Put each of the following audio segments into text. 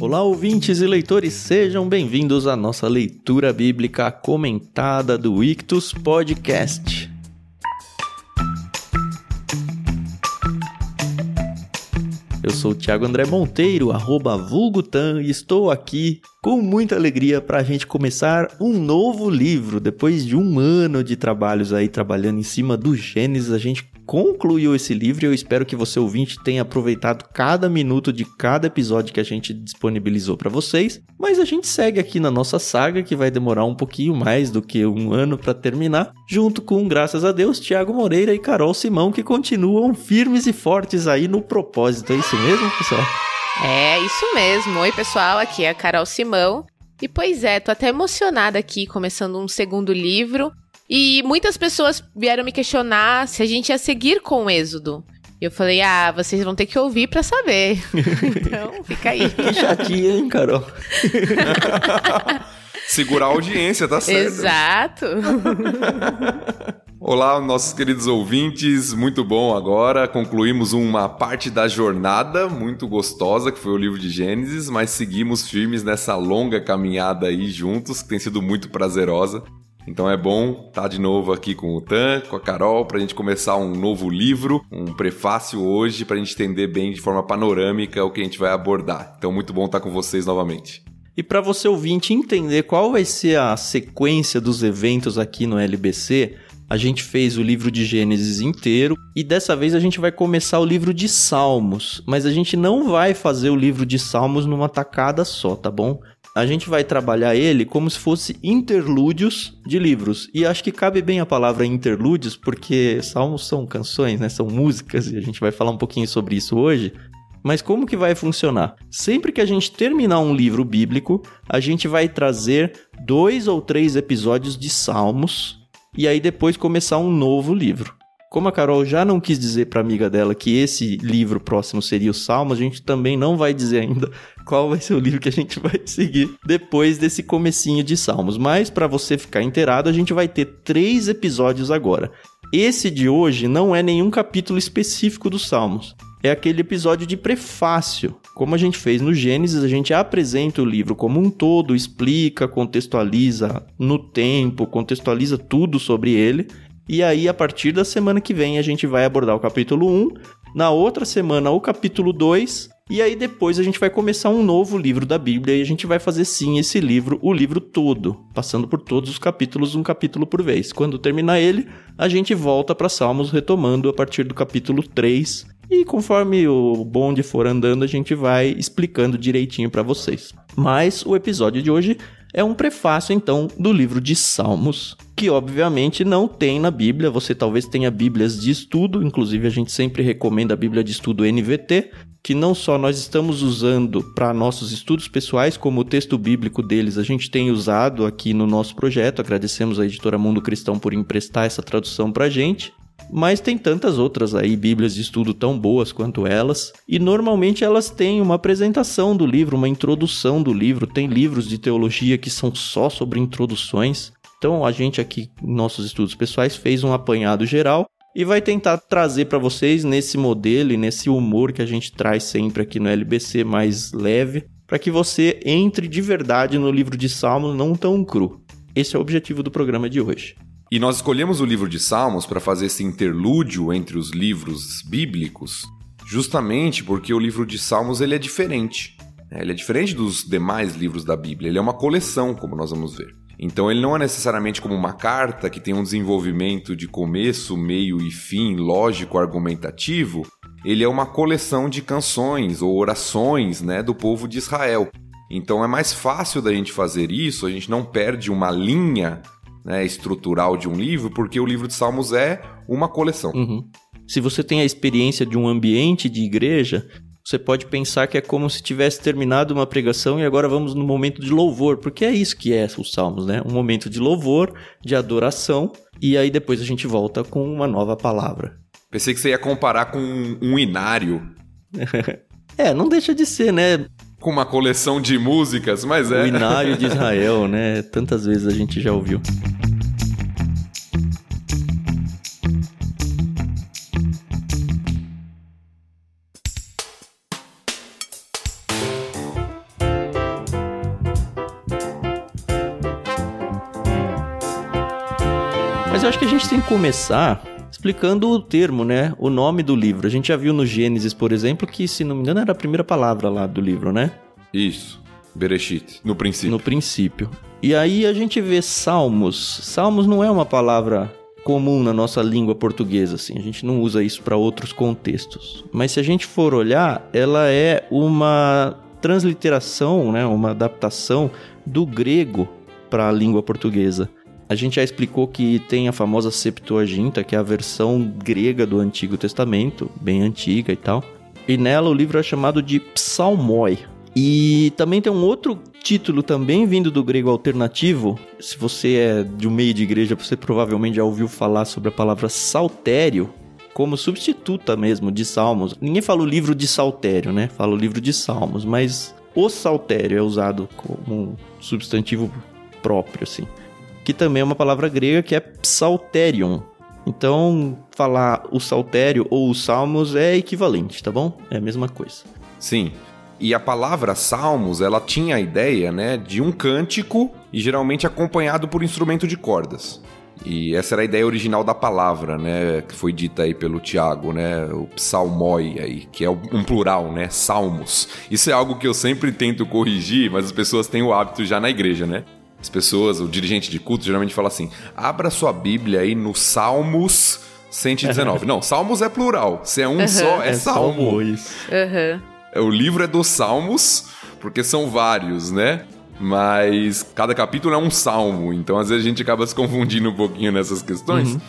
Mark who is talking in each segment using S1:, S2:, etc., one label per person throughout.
S1: Olá, ouvintes e leitores, sejam bem-vindos à nossa leitura bíblica comentada do Ictus Podcast. Eu sou o Thiago André Monteiro, arroba Vulgutan, e estou aqui com muita alegria para a gente começar um novo livro. Depois de um ano de trabalhos aí, trabalhando em cima do Gênesis, a gente concluiu esse livro e eu espero que você ouvinte tenha aproveitado cada minuto de cada episódio que a gente disponibilizou para vocês. Mas a gente segue aqui na nossa saga que vai demorar um pouquinho mais do que um ano para terminar, junto com, graças a Deus, Tiago Moreira e Carol Simão que continuam firmes e fortes aí no propósito. É isso mesmo, pessoal?
S2: É, isso mesmo. Oi, pessoal, aqui é a Carol Simão. E pois é, tô até emocionada aqui começando um segundo livro. E muitas pessoas vieram me questionar se a gente ia seguir com o Êxodo. E eu falei, ah, vocês vão ter que ouvir para saber. então, fica aí.
S1: Que chatinha, hein, Carol?
S3: Segurar a audiência, tá certo.
S2: Exato.
S3: Olá, nossos queridos ouvintes, muito bom agora. Concluímos uma parte da jornada muito gostosa, que foi o livro de Gênesis, mas seguimos firmes nessa longa caminhada aí juntos, que tem sido muito prazerosa. Então é bom estar tá de novo aqui com o Tan, com a Carol, para a gente começar um novo livro, um prefácio hoje, para a gente entender bem de forma panorâmica o que a gente vai abordar. Então, muito bom estar tá com vocês novamente.
S1: E para você ouvinte entender qual vai ser a sequência dos eventos aqui no LBC, a gente fez o livro de Gênesis inteiro e dessa vez a gente vai começar o livro de Salmos, mas a gente não vai fazer o livro de Salmos numa tacada só, tá bom? a gente vai trabalhar ele como se fosse interlúdios de livros. E acho que cabe bem a palavra interlúdios, porque salmos são canções, né? São músicas, e a gente vai falar um pouquinho sobre isso hoje. Mas como que vai funcionar? Sempre que a gente terminar um livro bíblico, a gente vai trazer dois ou três episódios de salmos e aí depois começar um novo livro. Como a Carol já não quis dizer para amiga dela que esse livro próximo seria o Salmo, a gente também não vai dizer ainda qual vai ser o livro que a gente vai seguir depois desse comecinho de Salmos. Mas para você ficar inteirado, a gente vai ter três episódios agora. Esse de hoje não é nenhum capítulo específico dos Salmos. É aquele episódio de prefácio. Como a gente fez no Gênesis, a gente apresenta o livro como um todo, explica, contextualiza no tempo, contextualiza tudo sobre ele e aí, a partir da semana que vem, a gente vai abordar o capítulo 1. Na outra semana, o capítulo 2. E aí, depois, a gente vai começar um novo livro da Bíblia. E a gente vai fazer, sim, esse livro, o livro todo. Passando por todos os capítulos, um capítulo por vez. Quando terminar ele, a gente volta para Salmos, retomando a partir do capítulo 3. E conforme o bonde for andando, a gente vai explicando direitinho para vocês. Mas o episódio de hoje é um prefácio, então, do livro de Salmos, que obviamente não tem na Bíblia. Você talvez tenha Bíblias de estudo, inclusive a gente sempre recomenda a Bíblia de estudo NVT, que não só nós estamos usando para nossos estudos pessoais, como o texto bíblico deles a gente tem usado aqui no nosso projeto. Agradecemos a editora Mundo Cristão por emprestar essa tradução para a gente. Mas tem tantas outras aí, bíblias de estudo tão boas quanto elas, e normalmente elas têm uma apresentação do livro, uma introdução do livro. Tem livros de teologia que são só sobre introduções. Então a gente aqui, nossos estudos pessoais, fez um apanhado geral e vai tentar trazer para vocês nesse modelo e nesse humor que a gente traz sempre aqui no LBC mais leve, para que você entre de verdade no livro de Salmos não tão cru. Esse é o objetivo do programa de hoje.
S3: E nós escolhemos o livro de Salmos para fazer esse interlúdio entre os livros bíblicos, justamente porque o livro de Salmos ele é diferente. Né? Ele é diferente dos demais livros da Bíblia. Ele é uma coleção, como nós vamos ver. Então ele não é necessariamente como uma carta que tem um desenvolvimento de começo, meio e fim lógico, argumentativo. Ele é uma coleção de canções ou orações, né, do povo de Israel. Então é mais fácil da gente fazer isso, a gente não perde uma linha né, estrutural de um livro, porque o livro de Salmos é uma coleção.
S1: Uhum. Se você tem a experiência de um ambiente de igreja, você pode pensar que é como se tivesse terminado uma pregação e agora vamos no momento de louvor, porque é isso que é os salmos, né? Um momento de louvor, de adoração, e aí depois a gente volta com uma nova palavra.
S3: Pensei que você ia comparar com um inário.
S1: é, não deixa de ser, né?
S3: Com uma coleção de músicas, mas é.
S1: O inário de Israel, né? Tantas vezes a gente já ouviu. Gente tem que começar explicando o termo, né? O nome do livro. A gente já viu no Gênesis, por exemplo, que, se não me engano, era a primeira palavra lá do livro, né?
S3: Isso. Bereshit, no princípio.
S1: No princípio. E aí a gente vê Salmos. Salmos não é uma palavra comum na nossa língua portuguesa, assim. A gente não usa isso para outros contextos. Mas se a gente for olhar, ela é uma transliteração, né? Uma adaptação do grego para a língua portuguesa. A gente já explicou que tem a famosa Septuaginta, que é a versão grega do Antigo Testamento, bem antiga e tal. E nela o livro é chamado de Psalmoi. E também tem um outro título também vindo do grego alternativo. Se você é de um meio de igreja, você provavelmente já ouviu falar sobre a palavra saltério, como substituta mesmo de salmos. Ninguém fala o livro de saltério, né? Fala o livro de salmos, mas o saltério é usado como substantivo próprio, assim que também é uma palavra grega que é psalterion. Então, falar o saltério ou os salmos é equivalente, tá bom? É a mesma coisa.
S3: Sim. E a palavra salmos, ela tinha a ideia, né, de um cântico e geralmente acompanhado por instrumento de cordas. E essa era a ideia original da palavra, né, que foi dita aí pelo Tiago, né, o psalmoi aí, que é um plural, né, salmos. Isso é algo que eu sempre tento corrigir, mas as pessoas têm o hábito já na igreja, né? As pessoas, o dirigente de culto geralmente fala assim: abra sua Bíblia aí no Salmos 119. Não, Salmos é plural. Se é um uhum. só, é, é Salmo. Uhum. O livro é dos Salmos, porque são vários, né? Mas cada capítulo é um salmo, então às vezes a gente acaba se confundindo um pouquinho nessas questões. Uhum.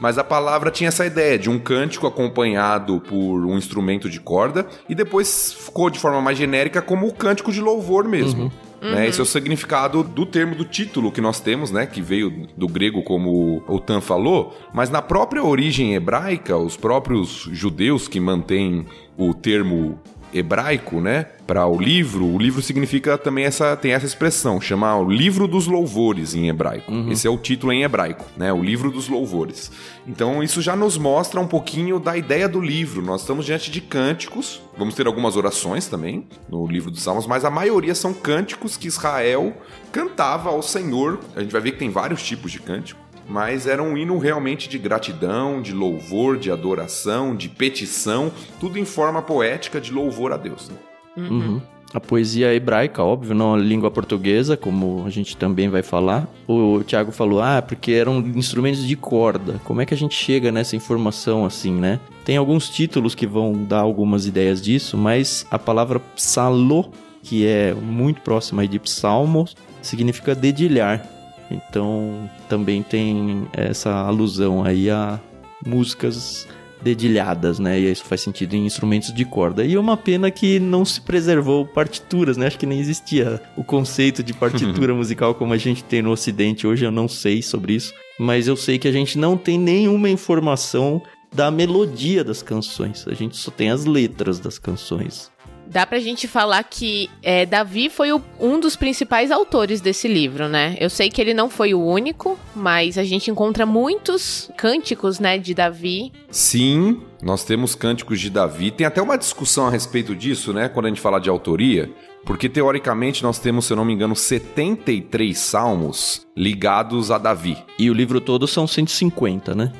S3: Mas a palavra tinha essa ideia de um cântico acompanhado por um instrumento de corda e depois ficou de forma mais genérica como o cântico de louvor mesmo. Uhum. Uhum. Né? Esse é o significado do termo, do título que nós temos, né? Que veio do grego, como o Tan falou, mas na própria origem hebraica, os próprios judeus que mantêm o termo hebraico, né, para o livro, o livro significa também essa tem essa expressão, chama o livro dos louvores em hebraico. Uhum. Esse é o título em hebraico, né, o livro dos louvores. Então isso já nos mostra um pouquinho da ideia do livro. Nós estamos diante de cânticos, vamos ter algumas orações também no livro dos Salmos, mas a maioria são cânticos que Israel cantava ao Senhor. A gente vai ver que tem vários tipos de cântico mas era um hino realmente de gratidão, de louvor, de adoração, de petição, tudo em forma poética de louvor a Deus. Né?
S1: Uhum. uhum. A poesia hebraica, óbvio, não a língua portuguesa, como a gente também vai falar. O Tiago falou, ah, porque eram instrumentos de corda. Como é que a gente chega nessa informação assim, né? Tem alguns títulos que vão dar algumas ideias disso, mas a palavra psalô, que é muito próxima de psalmos, significa dedilhar. Então também tem essa alusão aí a músicas dedilhadas, né? E isso faz sentido em instrumentos de corda. E é uma pena que não se preservou partituras, né? Acho que nem existia o conceito de partitura musical como a gente tem no Ocidente hoje. Eu não sei sobre isso, mas eu sei que a gente não tem nenhuma informação da melodia das canções. A gente só tem as letras das canções.
S2: Dá pra gente falar que é, Davi foi o, um dos principais autores desse livro, né? Eu sei que ele não foi o único, mas a gente encontra muitos cânticos, né, de Davi.
S3: Sim, nós temos cânticos de Davi. Tem até uma discussão a respeito disso, né, quando a gente fala de autoria. Porque teoricamente nós temos, se eu não me engano, 73 salmos ligados a Davi.
S1: E o livro todo são 150, né?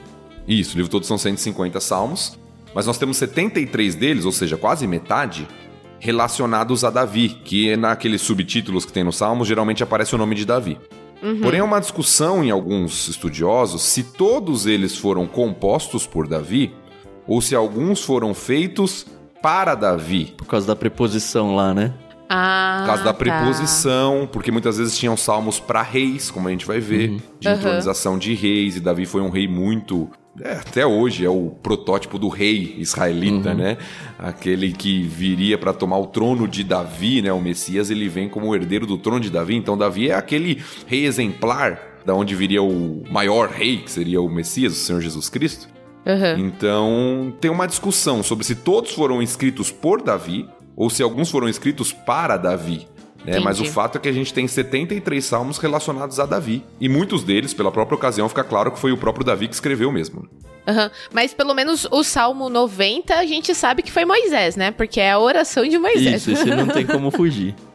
S3: Isso, o livro todo são 150 salmos. Mas nós temos 73 deles, ou seja, quase metade, relacionados a Davi, que naqueles subtítulos que tem no Salmos geralmente aparece o nome de Davi. Uhum. Porém, há uma discussão em alguns estudiosos se todos eles foram compostos por Davi ou se alguns foram feitos para Davi.
S1: Por causa da preposição lá, né?
S2: Ah,
S3: Por causa da tá. preposição, tá. porque muitas vezes tinham salmos para reis, como a gente vai ver, uhum. de entronização uhum. de reis, e Davi foi um rei muito é, até hoje é o protótipo do rei israelita, uhum. né? Aquele que viria para tomar o trono de Davi, né? O Messias, ele vem como herdeiro do trono de Davi. Então Davi é aquele rei exemplar da onde viria o maior rei, que seria o Messias, o Senhor Jesus Cristo. Uhum. Então, tem uma discussão sobre se todos foram escritos por Davi ou se alguns foram escritos para Davi. Né? Mas o fato é que a gente tem 73 salmos relacionados a Davi. E muitos deles, pela própria ocasião, fica claro que foi o próprio Davi que escreveu mesmo.
S2: Uhum. Mas pelo menos o Salmo 90 a gente sabe que foi Moisés, né? Porque é a oração de Moisés.
S1: Isso, esse não tem como fugir.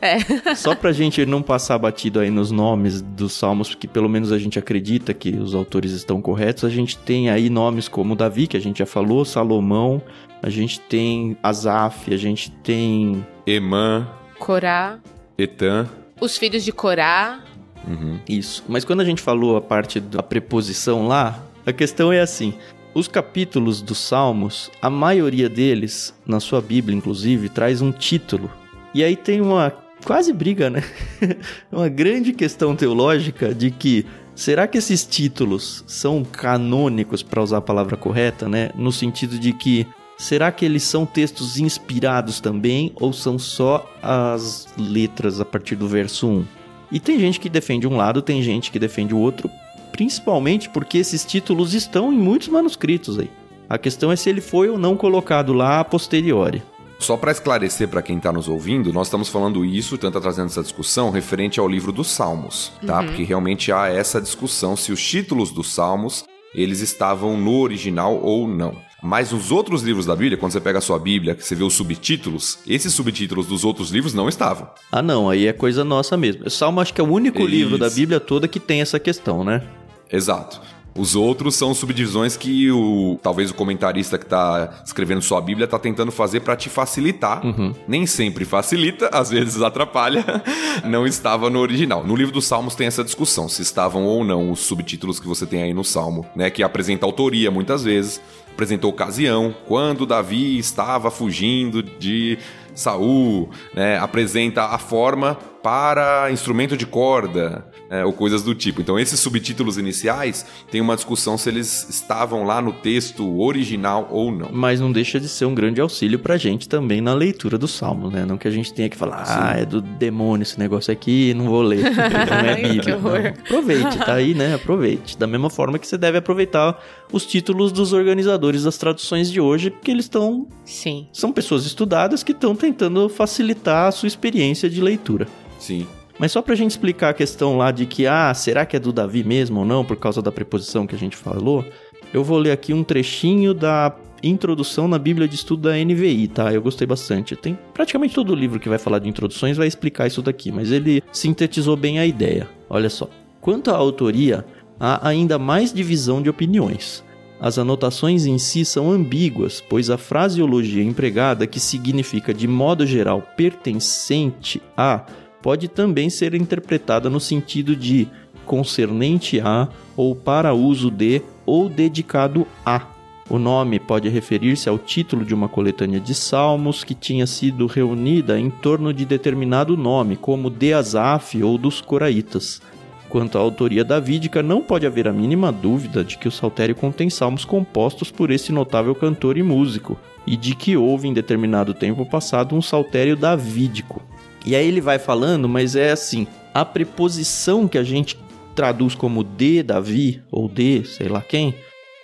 S2: É.
S1: Só pra gente não passar batido aí nos nomes dos salmos, porque pelo menos a gente acredita que os autores estão corretos, a gente tem aí nomes como Davi, que a gente já falou, Salomão, a gente tem Asaf, a gente tem
S3: Emã,
S2: Corá,
S3: Etan.
S2: os filhos de Corá.
S3: Uhum.
S1: Isso. Mas quando a gente falou a parte da preposição lá, a questão é assim: os capítulos dos Salmos, a maioria deles, na sua Bíblia inclusive, traz um título. E aí tem uma quase briga, né? uma grande questão teológica de que será que esses títulos são canônicos para usar a palavra correta, né? No sentido de que será que eles são textos inspirados também ou são só as letras a partir do verso 1? E tem gente que defende um lado, tem gente que defende o outro, principalmente porque esses títulos estão em muitos manuscritos aí. A questão é se ele foi ou não colocado lá a posteriori.
S3: Só para esclarecer para quem está nos ouvindo, nós estamos falando isso, tanto trazendo essa discussão referente ao livro dos Salmos, tá?
S2: Uhum.
S3: Porque realmente há essa discussão se os títulos dos Salmos eles estavam no original ou não. Mas nos outros livros da Bíblia, quando você pega a sua Bíblia, que você vê os subtítulos, esses subtítulos dos outros livros não estavam.
S1: Ah, não, aí é coisa nossa mesmo. O Salmo acho que é o único
S3: Isso.
S1: livro da Bíblia toda que tem essa questão, né?
S3: Exato. Os outros são subdivisões que o talvez o comentarista que está escrevendo sua Bíblia está tentando fazer para te facilitar.
S1: Uhum.
S3: Nem sempre facilita, às vezes atrapalha. Não estava no original. No livro dos Salmos tem essa discussão se estavam ou não os subtítulos que você tem aí no Salmo, né, que apresenta autoria muitas vezes, apresenta ocasião, quando Davi estava fugindo de Saul, né, apresenta a forma para instrumento de corda, né, ou coisas do tipo. Então, esses subtítulos iniciais tem uma discussão se eles estavam lá no texto original ou não.
S1: Mas não deixa de ser um grande auxílio pra gente também na leitura do Salmo, né? Não que a gente tenha que falar, ah, é do demônio esse negócio aqui, não vou ler. Não é Bíblia. Não. Aproveite, tá aí, né? Aproveite. Da mesma forma que você deve aproveitar os títulos dos organizadores das traduções de hoje, porque eles estão.
S2: Sim.
S1: São pessoas estudadas que estão tentando facilitar a sua experiência de leitura.
S3: Sim.
S1: Mas só pra gente explicar a questão lá de que, ah, será que é do Davi mesmo ou não, por causa da preposição que a gente falou, eu vou ler aqui um trechinho da introdução na Bíblia de Estudo da NVI, tá? Eu gostei bastante. Tem praticamente todo livro que vai falar de introduções vai explicar isso daqui, mas ele sintetizou bem a ideia. Olha só. Quanto à autoria, há ainda mais divisão de opiniões. As anotações em si são ambíguas, pois a fraseologia empregada, que significa de modo geral pertencente a, pode também ser interpretada no sentido de concernente a ou para uso de ou dedicado a. O nome pode referir-se ao título de uma coletânea de salmos que tinha sido reunida em torno de determinado nome, como de Asaf ou dos Coraitas. Quanto à autoria davídica, não pode haver a mínima dúvida de que o saltério contém salmos compostos por esse notável cantor e músico, e de que houve em determinado tempo passado um saltério davídico. E aí ele vai falando, mas é assim, a preposição que a gente traduz como de Davi, ou de sei lá quem,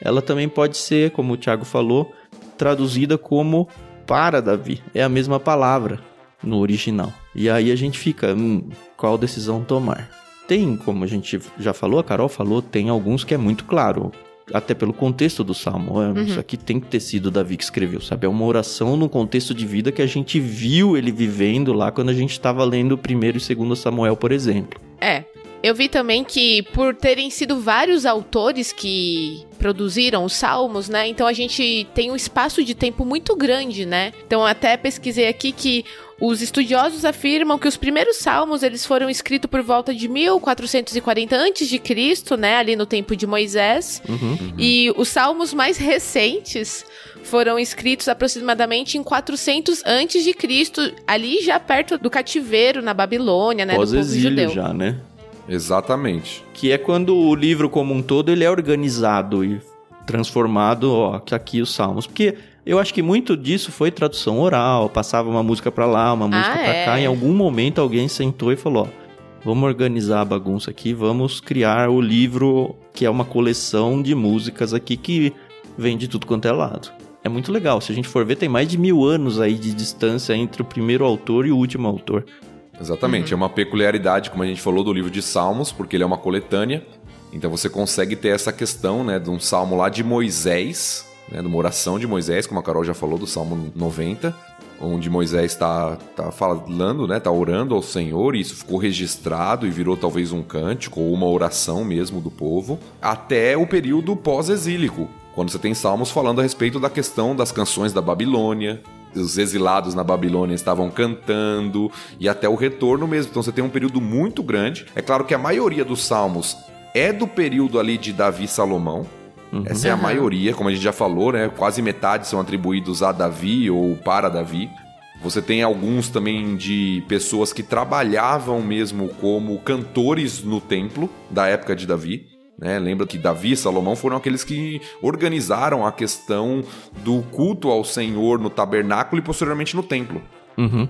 S1: ela também pode ser, como o Tiago falou, traduzida como para Davi. É a mesma palavra no original. E aí a gente fica, hum, qual decisão tomar? Tem, como a gente já falou, a Carol falou, tem alguns que é muito claro. Até pelo contexto do salmo. É, Isso aqui tem que ter sido Davi que escreveu, sabe? É uma oração no contexto de vida que a gente viu ele vivendo lá quando a gente estava lendo o primeiro e segundo Samuel, por exemplo.
S2: É. Eu vi também que por terem sido vários autores que produziram os salmos, né? Então a gente tem um espaço de tempo muito grande, né? Então até pesquisei aqui que os estudiosos afirmam que os primeiros salmos eles foram escritos por volta de 1440 a.C., né, ali no tempo de Moisés,
S1: Uhum.
S2: e os salmos mais recentes foram escritos aproximadamente em 400 antes de Cristo, ali já perto do cativeiro na Babilônia, né, do povo judeu.
S1: já, né?
S3: Exatamente.
S1: Que é quando o livro como um todo ele é organizado e transformado, ó, que aqui os salmos. Porque eu acho que muito disso foi tradução oral, passava uma música pra lá, uma música
S2: Ah,
S1: pra
S2: é.
S1: cá. Em algum momento alguém sentou e falou, ó, vamos organizar a bagunça aqui, vamos criar o livro que é uma coleção de músicas aqui que vem de tudo quanto é lado. É muito legal. Se a gente for ver, tem mais de mil anos aí de distância entre o primeiro autor e o último autor.
S3: Exatamente. É uma peculiaridade, como a gente falou, do livro de Salmos, porque ele é uma coletânea. Então você consegue ter essa questão, né, de um salmo lá de Moisés, né, de uma oração de Moisés, como a Carol já falou, do Salmo 90, onde Moisés está tá falando, né, tá orando ao Senhor, e isso ficou registrado e virou talvez um cântico ou uma oração mesmo do povo, até o período pós-exílico, quando você tem salmos falando a respeito da questão das canções da Babilônia, os exilados na Babilônia estavam cantando e até o retorno mesmo. Então você tem um período muito grande. É claro que a maioria dos salmos é do período ali de Davi e Salomão. Uhum. Essa é a maioria, como a gente já falou, né? Quase metade são atribuídos a Davi ou para Davi. Você tem alguns também de pessoas que trabalhavam mesmo como cantores no templo da época de Davi. Né? Lembra que Davi e Salomão foram aqueles que organizaram a questão do culto ao Senhor no tabernáculo e posteriormente no templo.
S1: Uhum.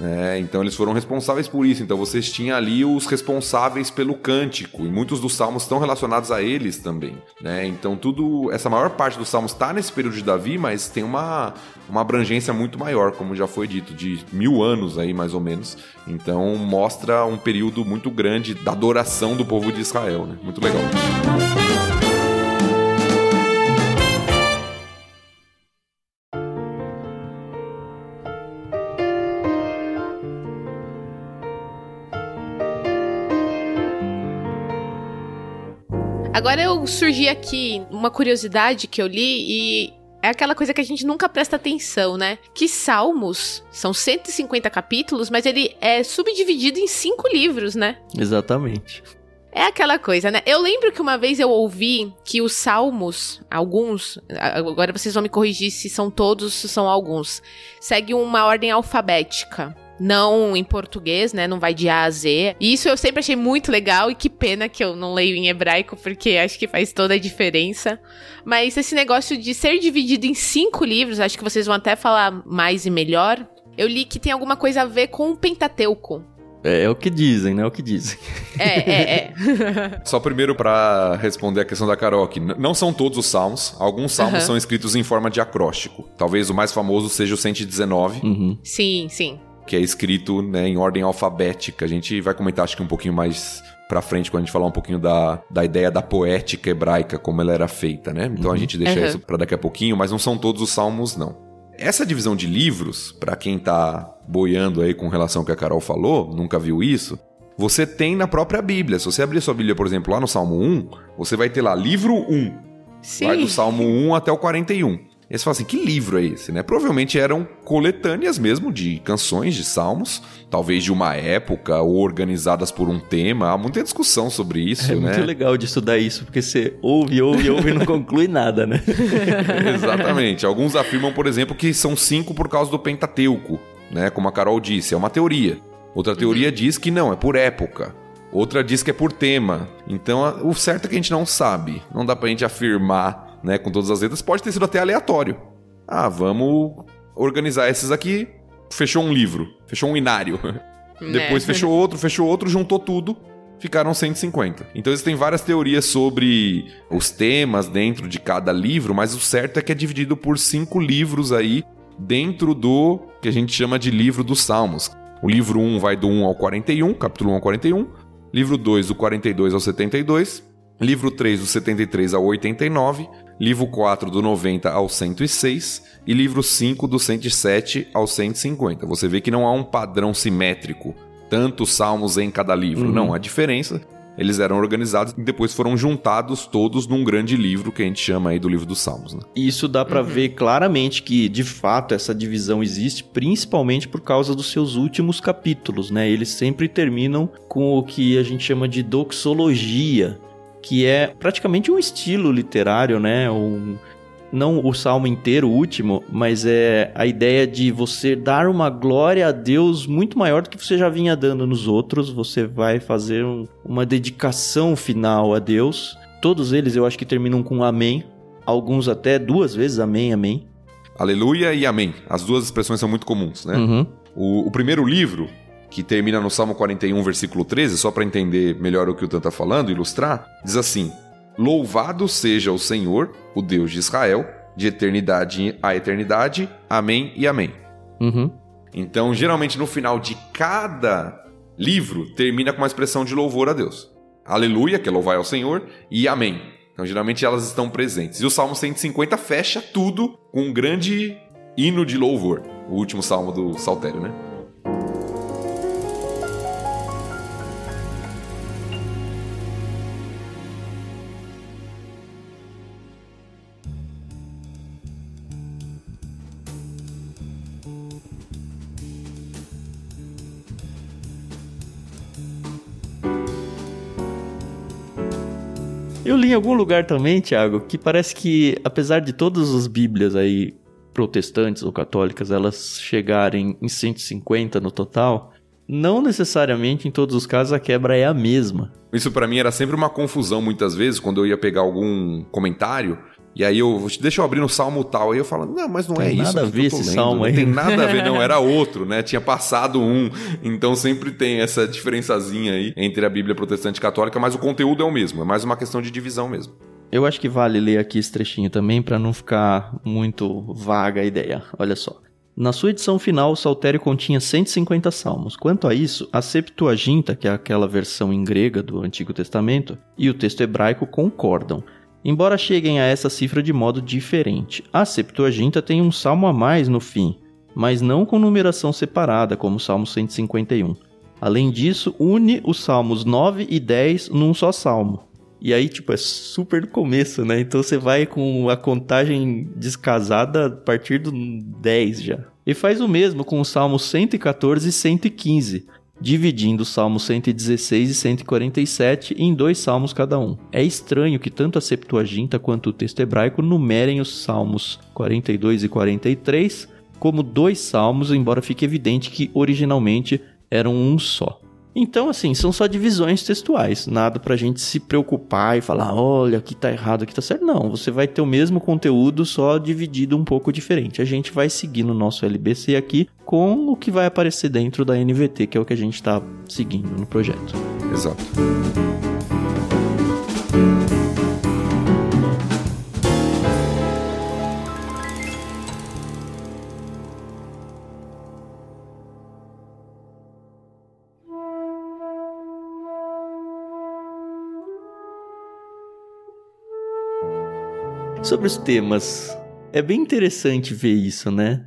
S3: É, então eles foram responsáveis por isso. Então vocês tinham ali os responsáveis pelo cântico e muitos dos salmos estão relacionados a eles também. Né? Então tudo, essa maior parte dos salmos está nesse período de Davi, mas tem uma, uma abrangência muito maior, como já foi dito, de mil anos aí mais ou menos. Então mostra um período muito grande da adoração do povo de Israel. Né? Muito legal.
S2: Agora eu surgi aqui uma curiosidade que eu li e é aquela coisa que a gente nunca presta atenção, né? Que Salmos são 150 capítulos, mas ele é subdividido em cinco livros, né?
S1: Exatamente.
S2: É aquela coisa, né? Eu lembro que uma vez eu ouvi que os salmos, alguns, agora vocês vão me corrigir se são todos, se são alguns, seguem uma ordem alfabética não em português, né? Não vai de A a Z. E isso eu sempre achei muito legal e que pena que eu não leio em hebraico, porque acho que faz toda a diferença. Mas esse negócio de ser dividido em cinco livros, acho que vocês vão até falar mais e melhor. Eu li que tem alguma coisa a ver com o Pentateuco.
S1: É, é o que dizem, né? É o que dizem.
S2: É, é, é.
S3: Só primeiro para responder a questão da Carol aqui. Não são todos os salmos. Alguns salmos uhum. são escritos em forma de acróstico. Talvez o mais famoso seja o 119.
S1: Uhum.
S2: Sim, sim
S3: que é escrito né, em ordem alfabética. A gente vai comentar, acho que um pouquinho mais pra frente, quando a gente falar um pouquinho da, da ideia da poética hebraica, como ela era feita, né? Então uhum. a gente deixa uhum. isso para daqui a pouquinho, mas não são todos os salmos, não. Essa divisão de livros, para quem tá boiando aí com relação ao que a Carol falou, nunca viu isso, você tem na própria Bíblia. Se você abrir sua Bíblia, por exemplo, lá no Salmo 1, você vai ter lá livro 1.
S2: Sim.
S3: Vai do Salmo 1 até o 41. E você fala assim, que livro é esse, né? Provavelmente eram coletâneas mesmo de canções, de salmos, talvez de uma época ou organizadas por um tema. Há muita discussão sobre isso,
S1: é
S3: né?
S1: É muito legal de estudar isso, porque você ouve, ouve, ouve e não conclui nada, né?
S3: Exatamente. Alguns afirmam, por exemplo, que são cinco por causa do Pentateuco, né? Como a Carol disse, é uma teoria. Outra teoria uhum. diz que não, é por época. Outra diz que é por tema. Então, o certo é que a gente não sabe. Não dá pra gente afirmar né, com todas as letras, pode ter sido até aleatório. Ah, vamos organizar esses aqui. Fechou um livro, fechou um inário. É. Depois fechou outro, fechou outro, juntou tudo, ficaram 150. Então existem várias teorias sobre os temas dentro de cada livro, mas o certo é que é dividido por cinco livros aí dentro do que a gente chama de livro dos Salmos. O livro 1 vai do 1 ao 41, capítulo 1 ao 41. Livro 2 do 42 ao 72. Livro 3 do 73 ao 89 livro 4 do 90 ao 106 e livro 5 do 107 ao 150. Você vê que não há um padrão simétrico, tantos salmos em cada livro. Uhum. Não, há diferença. Eles eram organizados e depois foram juntados todos num grande livro que a gente chama aí do livro dos Salmos. Né?
S1: Isso dá para uhum. ver claramente que, de fato, essa divisão existe, principalmente por causa dos seus últimos capítulos, né? Eles sempre terminam com o que a gente chama de doxologia, que é praticamente um estilo literário, né? Um, não o salmo inteiro, o último, mas é a ideia de você dar uma glória a Deus muito maior do que você já vinha dando nos outros. Você vai fazer um, uma dedicação final a Deus. Todos eles eu acho que terminam com amém. Alguns até duas vezes amém, amém.
S3: Aleluia e amém. As duas expressões são muito comuns, né?
S1: Uhum.
S3: O, o primeiro livro, que termina no Salmo 41, versículo 13, só para entender melhor o que o Tan está falando, ilustrar, diz assim: Louvado seja o Senhor, o Deus de Israel, de eternidade a eternidade. Amém e amém.
S1: Uhum.
S3: Então, geralmente no final de cada livro termina com uma expressão de louvor a Deus. Aleluia, que é louvar ao Senhor, e amém. Então, geralmente elas estão presentes. E o Salmo 150 fecha tudo com um grande hino de louvor. o último salmo do Saltério, né?
S1: Algum lugar também, Thiago, que parece que, apesar de todas as bíblias aí protestantes ou católicas, elas chegarem em 150 no total, não necessariamente em todos os casos a quebra é a mesma.
S3: Isso para mim era sempre uma confusão muitas vezes quando eu ia pegar algum comentário e aí eu, deixa eu abrir no salmo tal. Aí eu falo, não, mas não
S1: tem
S3: é isso.
S1: Nada a ver esse
S3: lendo.
S1: salmo aí.
S3: Não tem nada a ver, não, era outro, né? Tinha passado um. Então sempre tem essa diferençazinha aí entre a Bíblia protestante e católica, mas o conteúdo é o mesmo. É mais uma questão de divisão mesmo.
S1: Eu acho que vale ler aqui esse trechinho também para não ficar muito vaga a ideia. Olha só. Na sua edição final, o Saltério continha 150 salmos. Quanto a isso, a Septuaginta, que é aquela versão em grega do Antigo Testamento, e o texto hebraico concordam embora cheguem a essa cifra de modo diferente. A Septuaginta tem um salmo a mais no fim, mas não com numeração separada, como o Salmo 151. Além disso, une os salmos 9 e 10 num só salmo. E aí, tipo, é super no começo, né? Então você vai com a contagem descasada a partir do 10 já. E faz o mesmo com os salmos 114 e 115, dividindo os Salmos 116 e 147 em dois salmos cada um. É estranho que tanto a Septuaginta quanto o texto hebraico numerem os Salmos 42 e 43 como dois salmos, embora fique evidente que originalmente eram um só. Então, assim, são só divisões textuais, nada pra gente se preocupar e falar, olha, aqui tá errado, aqui tá certo. Não, você vai ter o mesmo conteúdo, só dividido um pouco diferente. A gente vai seguir no nosso LBC aqui com o que vai aparecer dentro da NVT, que é o que a gente tá seguindo no projeto.
S3: Exato.
S1: Sobre os temas, é bem interessante ver isso, né?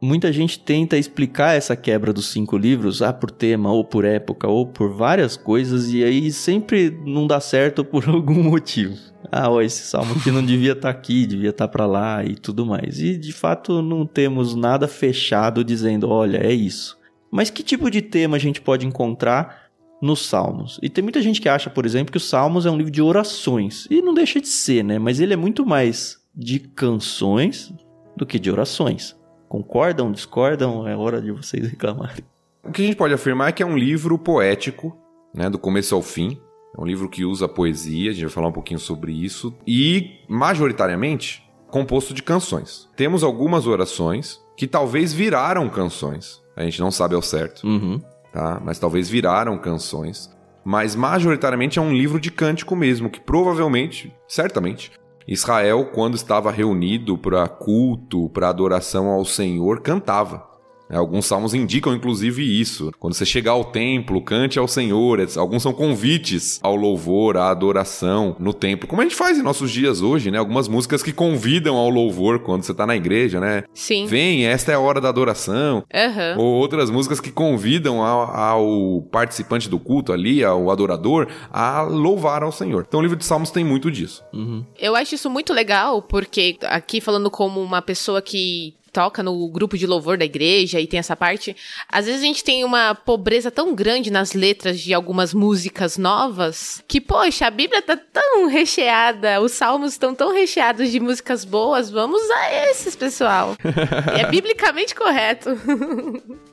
S1: Muita gente tenta explicar essa quebra dos cinco livros, ah, por tema, ou por época, ou por várias coisas, e aí sempre não dá certo por algum motivo. Ah, ó, esse salmo aqui não devia estar tá aqui, devia estar tá para lá e tudo mais. E de fato não temos nada fechado dizendo, olha, é isso. Mas que tipo de tema a gente pode encontrar nos Salmos. E tem muita gente que acha, por exemplo, que os Salmos é um livro de orações. E não deixa de ser, né? Mas ele é muito mais de canções do que de orações. Concordam, discordam? É hora de vocês reclamarem.
S3: O que a gente pode afirmar é que é um livro poético, né, do começo ao fim. É um livro que usa poesia, a gente vai falar um pouquinho sobre isso. E, majoritariamente, composto de canções. Temos algumas orações que talvez viraram canções. A gente não sabe ao certo.
S1: Uhum
S3: tá? Mas talvez viraram canções. Mas majoritariamente é um livro de cântico mesmo, que provavelmente, certamente, Israel, quando estava reunido para culto, para adoração ao Senhor, cantava. É, alguns salmos indicam, inclusive, isso. Quando você chegar ao templo, cante ao Senhor. Alguns são convites ao louvor, à adoração no templo. Como a gente faz em nossos dias hoje, né? Algumas músicas que convidam ao louvor quando você tá na igreja, né?
S2: Sim.
S3: Vem, esta é a hora da adoração.
S2: Uhum.
S3: Ou outras músicas que convidam ao, ao participante do culto ali, ao adorador, a louvar ao Senhor. Então o livro de Salmos tem muito disso.
S1: Uhum.
S2: Eu acho isso muito legal, porque aqui falando como uma pessoa que toca no grupo de louvor da igreja e tem essa parte, às vezes a gente tem uma pobreza tão grande nas letras de algumas músicas novas que, poxa, a Bíblia tá tão recheada, os salmos estão tão recheados de músicas boas, vamos a esses, pessoal. é biblicamente correto.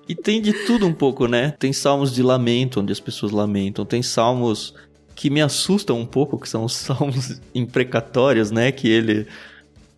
S1: e tem de tudo um pouco, né? Tem salmos de lamento, onde as pessoas lamentam, tem salmos que me assustam um pouco, que são os salmos imprecatórios, né? Que ele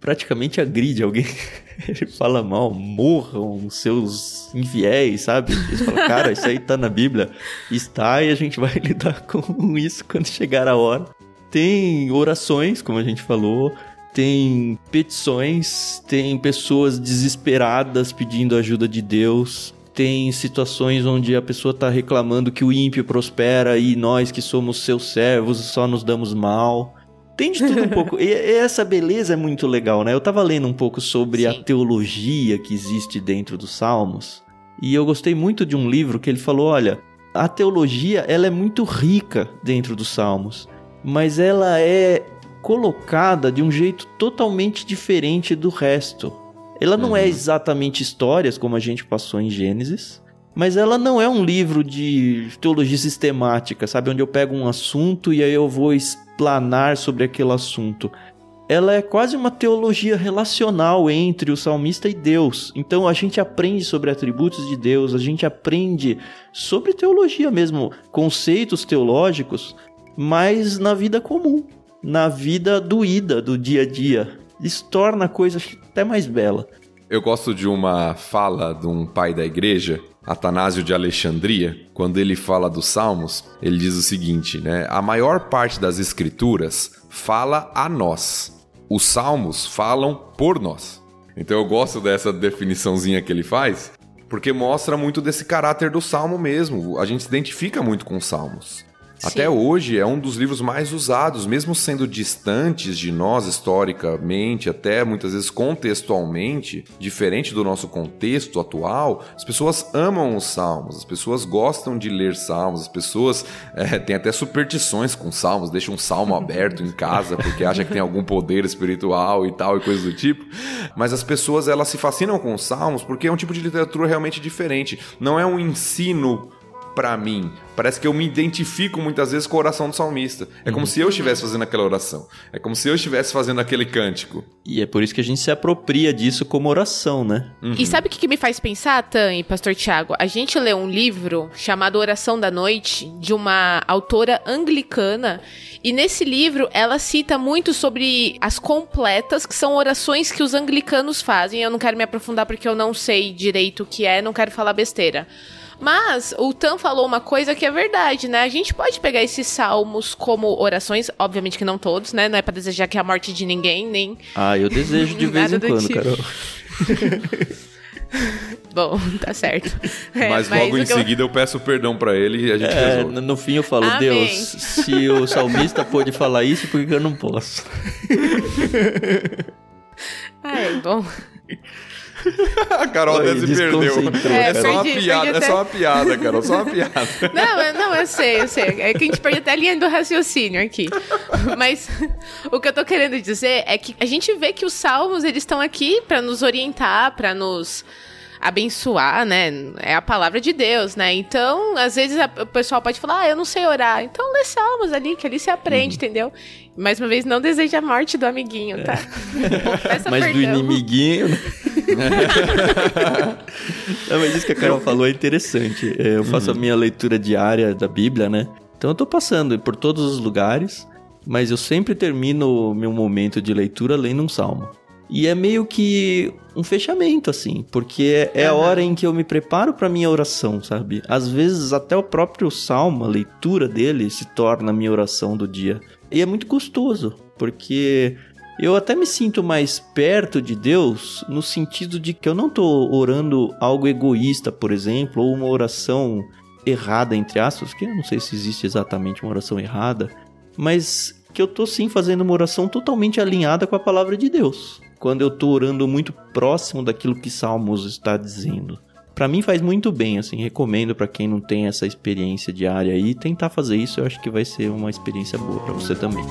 S1: praticamente agride alguém. Ele fala mal, morram seus infiéis, sabe? Ele fala, cara, isso aí tá na Bíblia. Está e a gente vai lidar com isso quando chegar a hora. Tem orações, como a gente falou, tem petições, tem pessoas desesperadas pedindo ajuda de Deus, tem situações onde a pessoa está reclamando que o ímpio prospera e nós que somos seus servos só nos damos mal. Tem de tudo um pouco. E, essa beleza é muito legal, né? Eu tava lendo um pouco sobre
S2: Sim.
S1: a teologia que existe dentro dos Salmos. E eu gostei muito de um livro que ele falou, olha, a teologia, ela é muito rica dentro dos Salmos, mas ela é colocada de um jeito totalmente diferente do resto. Ela não é exatamente histórias como a gente passou em Gênesis, mas ela não é um livro de teologia sistemática, sabe? Onde eu pego um assunto e aí eu vou explanar sobre aquele assunto. Ela é quase uma teologia relacional entre o salmista e Deus. Então a gente aprende sobre atributos de Deus, a gente aprende sobre teologia mesmo, conceitos teológicos, mas na vida comum, na vida doída do dia a dia. Isso torna a coisa até mais bela.
S3: Eu gosto de uma fala de um pai da igreja, Atanásio de Alexandria, quando ele fala dos Salmos, ele diz o seguinte, né? A maior parte das escrituras fala a nós. Os Salmos falam por nós. Então eu gosto dessa definiçãozinha que ele faz, porque mostra muito desse caráter do Salmo mesmo. A gente se identifica muito com os Salmos. Até hoje é um dos livros mais usados, mesmo sendo distantes de nós historicamente, até muitas vezes contextualmente, diferente do nosso contexto atual. As pessoas amam os salmos, as pessoas gostam de ler salmos, as pessoas é, têm até superstições com salmos, deixam um salmo aberto em casa porque acha que tem algum poder espiritual e tal e coisas do tipo. Mas as pessoas elas se fascinam com os salmos porque é um tipo de literatura realmente diferente. Não é um ensino para mim. Parece que eu me identifico muitas vezes com a oração do salmista. É como se eu estivesse fazendo aquela oração. É como se eu estivesse fazendo aquele cântico.
S1: E é por isso que a gente se apropria disso como oração, né?
S2: E sabe o que, que me faz pensar, Tan e Pastor Tiago? A gente leu um livro chamado Oração da Noite, de uma autora anglicana. E nesse livro ela cita muito sobre as completas, que são orações que os anglicanos fazem. Eu não quero me aprofundar porque eu não sei direito o que é, não quero falar besteira. Mas o Tan falou uma coisa que é verdade, né? A gente pode pegar esses salmos como orações, obviamente que não todos, né? Não é pra desejar que a morte de ninguém, nem.
S1: Ah, eu desejo de vez em quando,
S2: tipo.
S1: Carol.
S2: Bom, tá certo. É,
S3: mas logo
S2: o
S3: em
S2: eu-
S3: seguida eu peço perdão para ele e a gente
S1: É,
S3: resolve.
S1: no no fim eu falo,
S2: Amém.
S1: Deus, se o salmista pôde falar isso, por que eu não posso?
S2: Ai, bom.
S3: A Carol
S1: Oi,
S3: até se perdeu. É,
S2: cara.
S3: só uma
S2: Perdi,
S3: piada,
S2: perdi
S3: é só uma piada, Carol, só uma piada.
S2: Não, eu- não, eu sei, eu sei. É que a gente perde até a linha do raciocínio aqui. Mas o que eu tô querendo dizer é que a gente vê que os salmos, eles estão aqui pra nos orientar, pra nos abençoar, né? É a palavra de Deus, né? Então, às vezes a- o pessoal pode falar, ah, eu não sei orar. Então lê salmos ali, que ali se
S1: Uhum.
S2: aprende, entendeu? Mais uma vez, não deseja a morte do amiguinho, tá? Peça
S1: Mas do
S2: perdão.
S1: inimiguinho. né? Não, mas isso que a Carol falou é interessante. É, Eu faço a minha leitura diária da Bíblia, né? Então eu tô passando por todos os lugares, mas eu sempre termino o meu momento de leitura lendo um salmo. E é meio que um fechamento, assim, porque é, é a hora em que eu me preparo pra minha oração, sabe? Às vezes até o próprio salmo, a leitura dele, se torna a minha oração do dia. E é muito gostoso, porque eu até me sinto mais perto de Deus no sentido de que eu não tô orando algo egoísta, por exemplo, ou uma oração errada, entre aspas, que eu não sei se existe exatamente uma oração errada, mas que eu tô sim fazendo uma oração totalmente alinhada com a palavra de Deus. Quando eu tô orando muito próximo daquilo que Salmos está dizendo. Pra mim faz muito bem, assim, recomendo pra quem não tem essa experiência diária aí, tentar fazer isso, eu acho que vai ser uma experiência boa pra você também.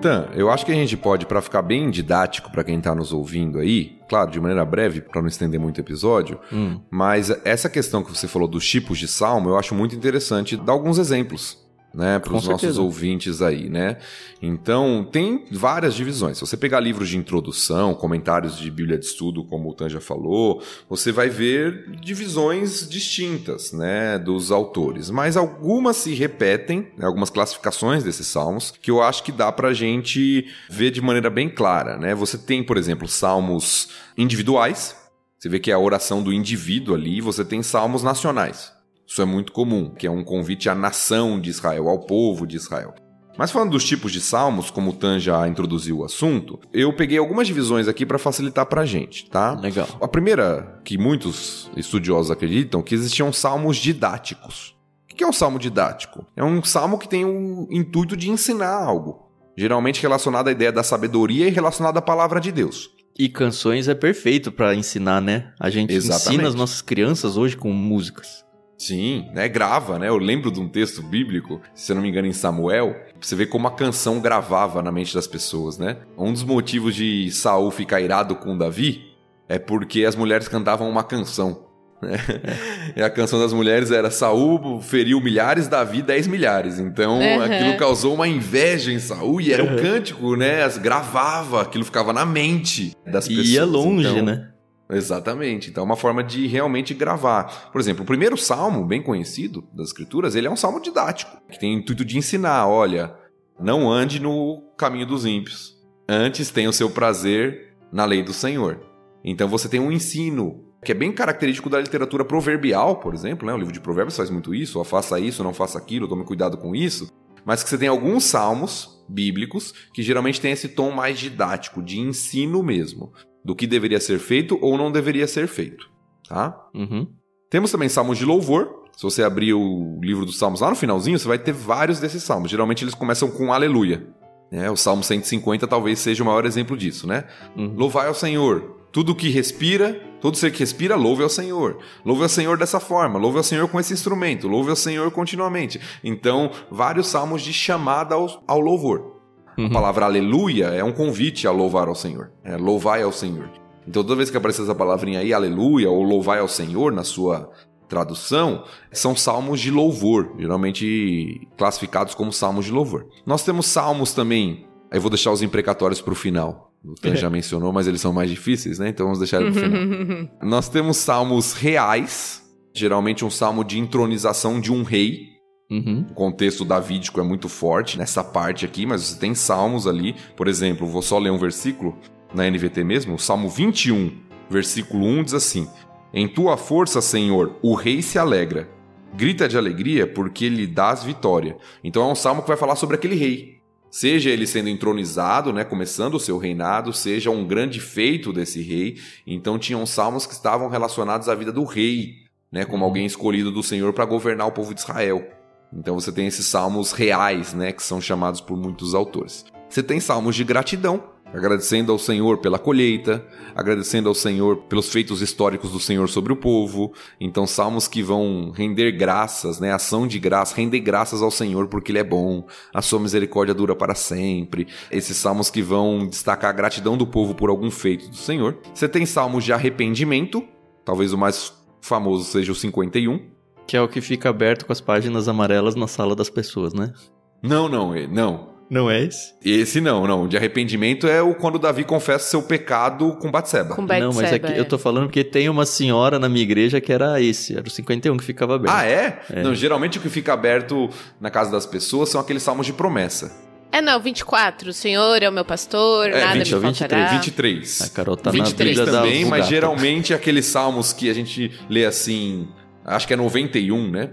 S3: Tan, eu acho que a gente pode, pra ficar bem didático pra quem tá nos ouvindo aí, claro, de maneira breve, pra não estender muito o episódio,
S1: Hum.
S3: mas essa questão que você falou dos tipos de salmo, eu acho muito interessante dar alguns exemplos. Né, para os nossos ouvintes aí, né? Então, tem várias divisões. Se você pegar livros de introdução, comentários de Bíblia de estudo, como o Tan já falou, você vai ver divisões distintas, né, dos autores. Mas algumas se repetem, né, algumas classificações desses salmos, que eu acho que dá pra gente ver de maneira bem clara, né? Você tem, por exemplo, salmos individuais. Você vê que é a oração do indivíduo ali. Você tem salmos nacionais. Isso é muito comum, que é um convite à nação de Israel, ao povo de Israel. Mas falando dos tipos de salmos, como o Tan já introduziu o assunto, eu peguei algumas divisões aqui para facilitar pra gente, tá?
S1: Legal.
S3: A primeira, que muitos estudiosos acreditam, que existiam salmos didáticos. O que é um salmo didático? É um salmo que tem o intuito de ensinar algo, geralmente relacionado à ideia da sabedoria e relacionado à palavra de Deus.
S1: E canções é perfeito para ensinar, né? A gente
S3: Exatamente.
S1: ensina as nossas crianças hoje com músicas.
S3: Sim, né? Grava, né? Eu lembro de um texto bíblico, se eu não me engano, em Samuel, você ver como a canção gravava na mente das pessoas, né? Um dos motivos de Saul ficar irado com Davi é porque as mulheres cantavam uma canção. né? E a canção das mulheres era Saul feriu milhares, Davi dez milhares. Então
S2: Uhum.
S3: aquilo causou uma inveja em Saul e era um cântico, né? As gravava, aquilo ficava na mente das
S1: E
S3: pessoas.
S1: ia longe,
S3: Então,
S1: né?
S3: Exatamente. Então é uma forma de realmente gravar. Por exemplo, o primeiro salmo, bem conhecido das escrituras, ele é um salmo didático, que tem o intuito de ensinar, olha, não ande no caminho dos ímpios. Antes tenha o seu prazer na lei do Senhor. Então você tem um ensino que é bem característico da literatura proverbial, por exemplo, né? O livro de Provérbios faz muito isso, ó, faça isso, não faça aquilo, tome cuidado com isso. Mas que você tem alguns salmos bíblicos que geralmente tem esse tom mais didático, de ensino mesmo do que deveria ser feito ou não deveria ser feito, tá?
S1: Uhum.
S3: Temos também salmos de louvor. Se você abrir o livro dos salmos lá no finalzinho, você vai ter vários desses salmos. Geralmente eles começam com aleluia. né? o Salmo 150 talvez seja o maior exemplo disso, né?
S1: Uhum.
S3: Louvai ao Senhor. Tudo que respira, todo ser que respira, louve ao Senhor. Louve ao Senhor dessa forma, louve ao Senhor com esse instrumento, louve ao Senhor continuamente. Então, vários salmos de chamada ao, ao louvor. A
S1: Uhum.
S3: palavra aleluia é um convite a louvar ao Senhor. É louvai ao Senhor. Então toda vez que aparece essa palavrinha aí, aleluia, ou louvai ao Senhor, na sua tradução, são salmos de louvor, geralmente classificados como salmos de louvor. Nós temos salmos também, aí eu vou deixar os imprecatórios para o final. O Tan já mencionou, mas eles são mais difíceis, né? Então vamos deixar ele pro final. Nós temos salmos reais, geralmente um salmo de entronização de um rei,
S1: Uhum.
S3: o contexto davídico é muito forte nessa parte aqui, mas você tem salmos ali. Por exemplo, vou só ler um versículo na NVT mesmo. O Salmo 21, versículo 1 diz assim: Em tua força, Senhor, o rei se alegra. Grita de alegria porque lhe dás vitória. Então é um salmo que vai falar sobre aquele rei. Seja ele sendo entronizado, né, começando o seu reinado, seja um grande feito desse rei. Então tinham salmos que estavam relacionados à vida do rei, né, como alguém escolhido do Senhor para governar o povo de Israel. Então você tem esses salmos reais, né, que são chamados por muitos autores. Você tem salmos de gratidão, agradecendo ao Senhor pela colheita, agradecendo ao Senhor pelos feitos históricos do Senhor sobre o povo. Então salmos que vão render graças, né, ação de graça, render graças ao Senhor porque ele é bom, a sua misericórdia dura para sempre. Esses salmos que vão destacar a gratidão do povo por algum feito do Senhor. Você tem salmos de arrependimento, talvez o mais famoso seja o 51.
S1: Que é o que fica aberto com as páginas amarelas na sala das pessoas, né?
S3: Não, não, não.
S1: Não é esse?
S3: Esse não, não. De arrependimento é o quando Davi confessa seu pecado com Batseba.
S2: Com
S1: não, mas é que eu tô falando porque tem uma senhora na minha igreja que era esse, era o 51 que ficava aberto.
S3: Ah, é? Não, geralmente o que fica aberto na casa das pessoas são aqueles salmos de promessa.
S2: É, não, 24. O Senhor é o meu pastor,
S3: É,
S2: nada
S3: 20
S2: me
S1: ou 23,
S2: faltará.
S3: 23.
S1: A Carol tá
S3: 23
S1: na Bíblia
S3: também,
S1: da
S3: mas geralmente aqueles salmos que a gente lê assim, acho que é 91, né?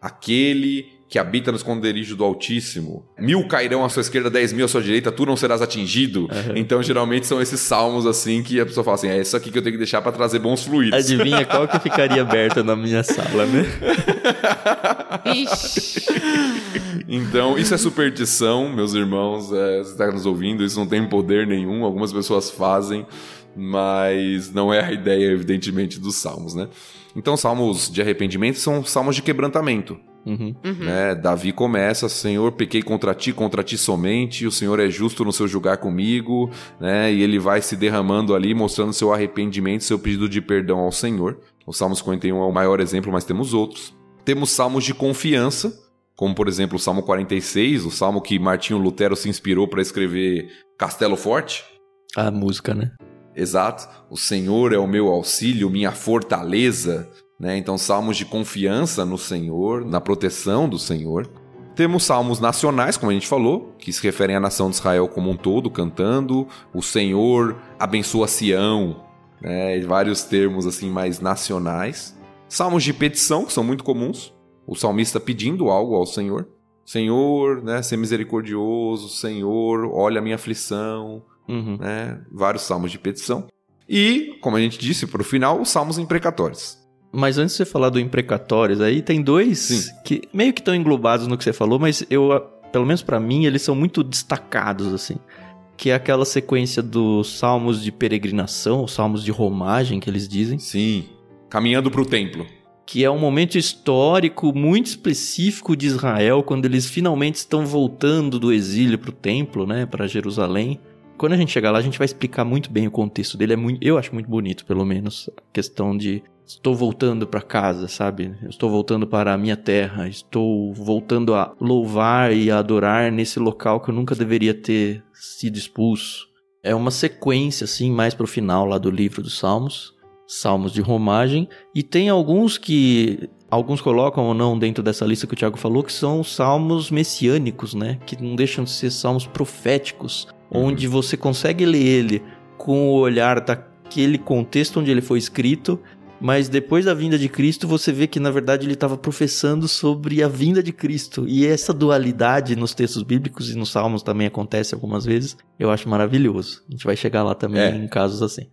S3: Aquele que habita no esconderijo do Altíssimo. Mil cairão à sua esquerda, dez mil à sua direita, tu não serás atingido. Então, geralmente são esses salmos assim que a pessoa fala assim: é isso aqui que eu tenho que deixar pra trazer bons fluidos.
S1: Adivinha qual que ficaria aberta na minha sala, né?
S2: Ixi.
S3: Então, isso é superstição, meus irmãos. É, você está nos ouvindo, isso não tem poder nenhum. Algumas pessoas fazem, mas não é a ideia, evidentemente, dos salmos, né? Então, salmos de arrependimento são salmos de quebrantamento.
S1: Uhum.
S3: Né? Davi começa, Senhor, pequei contra ti, contra ti somente, o Senhor é justo no seu julgar comigo, né? E ele vai se derramando ali, mostrando seu arrependimento, seu pedido de perdão ao Senhor. O Salmo 51 é o maior exemplo, mas temos outros. Temos salmos de confiança, como por exemplo o Salmo 46, o salmo que Martinho Lutero se inspirou para escrever Castelo Forte.
S1: A música, né?
S3: Exato. O Senhor é o meu auxílio, minha fortaleza. Né? Então, salmos de confiança no Senhor, na proteção do Senhor. Temos salmos nacionais, como a gente falou, que se referem à nação de Israel como um todo, cantando. O Senhor abençoa Sião. Né? Vários termos assim mais nacionais. Salmos de petição, que são muito comuns. o salmista pedindo algo ao Senhor. Senhor, né, ser misericordioso, Senhor, olha a minha aflição, uhum. né, vários salmos de petição. E, como a gente disse, para o final, os salmos imprecatórios.
S1: Mas antes de você falar do imprecatórios, aí tem dois Sim. que meio que estão englobados no que você falou, mas eu, pelo menos para mim, eles são muito destacados, assim. Que é aquela sequência dos salmos de peregrinação, os salmos de romagem, que eles dizem.
S3: Sim, caminhando para o templo
S1: que é um momento histórico muito específico de Israel, quando eles finalmente estão voltando do exílio para o templo, né, para Jerusalém. Quando a gente chegar lá, a gente vai explicar muito bem o contexto dele. É muito, eu acho muito bonito, pelo menos, a questão de estou voltando para casa, sabe? Estou voltando para a minha terra, estou voltando a louvar e a adorar nesse local que eu nunca deveria ter sido expulso. É uma sequência assim mais para o final lá do livro dos Salmos salmos de romagem, e tem alguns que alguns colocam ou não dentro dessa lista que o Tiago falou, que são salmos messiânicos, né? Que não deixam de ser salmos proféticos, uhum. onde você consegue ler ele com o olhar daquele contexto onde ele foi escrito, mas depois da vinda de Cristo você vê que na verdade ele estava professando sobre a vinda de Cristo. E essa dualidade nos textos bíblicos e nos salmos também acontece algumas vezes. Eu acho maravilhoso. A gente vai chegar lá também é. em casos assim.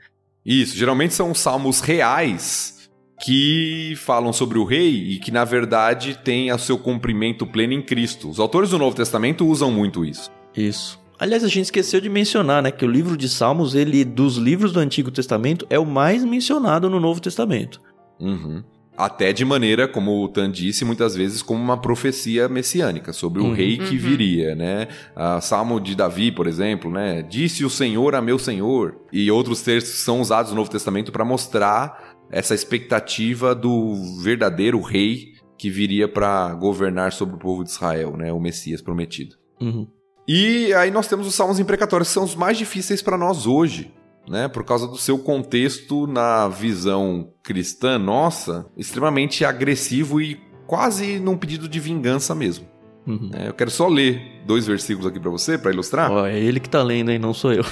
S3: Isso, geralmente são salmos reais que falam sobre o rei e que, na verdade, têm o seu cumprimento pleno em Cristo. Os autores do Novo Testamento usam muito isso.
S1: Isso. Aliás, a gente esqueceu de mencionar, né, que o livro de Salmos, ele dos livros do Antigo Testamento é o mais mencionado no Novo Testamento.
S3: Uhum. Até de maneira, como o Tan disse, muitas vezes como uma profecia messiânica sobre o uhum, rei que uhum. viria, né? A Salmo de Davi, por exemplo, né? Disse o Senhor a meu Senhor. E outros textos são usados no Novo Testamento para mostrar essa expectativa do verdadeiro rei que viria para governar sobre o povo de Israel, né? O Messias prometido.
S1: Uhum.
S3: E aí nós temos os salmos imprecatórios, que são os mais difíceis para nós hoje né, por causa do seu contexto na visão cristã nossa, extremamente agressivo e quase num pedido de vingança mesmo. Uhum. É, eu quero só ler dois versículos aqui para você, para ilustrar.
S1: Oh, é ele que tá lendo, hein? Não sou eu.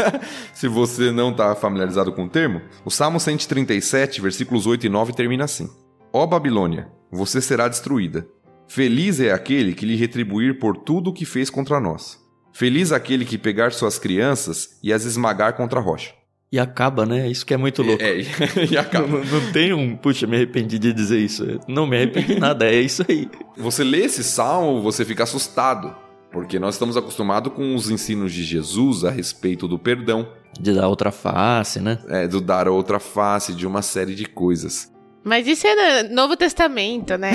S3: Se você não tá familiarizado com o termo, o Salmo 137, versículos 8 e 9 termina assim: Ó Babilônia, você será destruída. Feliz é aquele que lhe retribuir por tudo o que fez contra nós. Feliz aquele que pegar suas crianças e as esmagar contra a rocha.
S1: E acaba, né? Isso que é muito louco.
S3: É, é e acaba.
S1: Não, não, tem um, puxa, me arrependi de dizer isso. Não me arrependi de nada, é isso aí.
S3: Você lê esse salmo, você fica assustado. Porque nós estamos acostumados com os ensinos de Jesus a respeito do perdão.
S1: De dar outra face, né?
S3: É, do dar outra face, de uma série de coisas.
S2: Mas isso é Novo Testamento, né?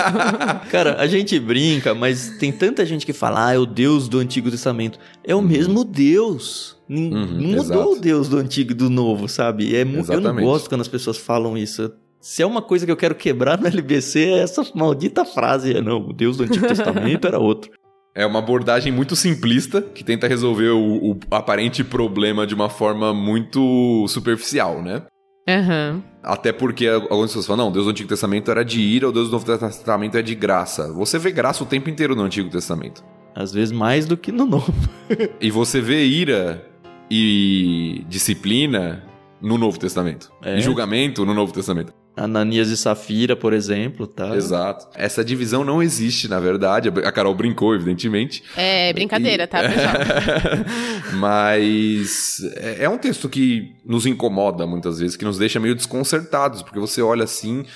S1: Cara, a gente brinca, mas tem tanta gente que fala, ah, é o Deus do Antigo Testamento. É o uhum. mesmo Deus. Uhum, não mudou exato. o Deus do Antigo e do Novo, sabe? É, eu não gosto quando as pessoas falam isso. Se é uma coisa que eu quero quebrar no LBC, é essa maldita frase. Não, o Deus do Antigo Testamento era outro.
S3: É uma abordagem muito simplista que tenta resolver o, o, aparente problema de uma forma muito superficial, né?
S2: Uhum.
S3: Até porque algumas pessoas falam, não, Deus do Antigo Testamento era de ira, o Deus do Novo Testamento é de graça. Você vê graça o tempo inteiro no Antigo Testamento.
S1: Às vezes mais do que no Novo.
S3: e você vê ira e disciplina no Novo Testamento. É. E julgamento no Novo Testamento.
S1: Ananias e Safira, por exemplo, tá?
S3: Exato. Essa divisão não existe, na verdade. A Carol brincou, evidentemente.
S2: É, brincadeira, e... tá?
S3: Mas é, é um texto que nos incomoda muitas vezes, que nos deixa meio desconcertados, porque você olha assim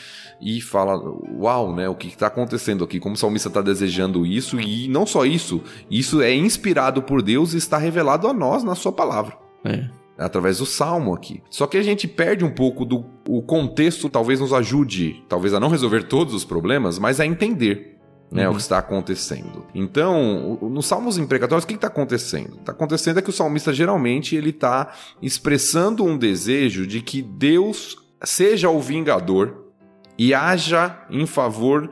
S3: e fala, uau, né, o que está acontecendo aqui? Como o salmista está desejando isso? E não só isso, isso é inspirado por Deus e está revelado a nós na sua palavra.
S1: É
S3: através do salmo aqui. Só que a gente perde um pouco do o contexto, talvez nos ajude, talvez a não resolver todos os problemas, mas a entender né, uhum. o que está acontecendo. Então, nos salmos imprecatórios, o que está acontecendo? Está acontecendo é que o salmista geralmente ele está expressando um desejo de que Deus seja o vingador e haja em favor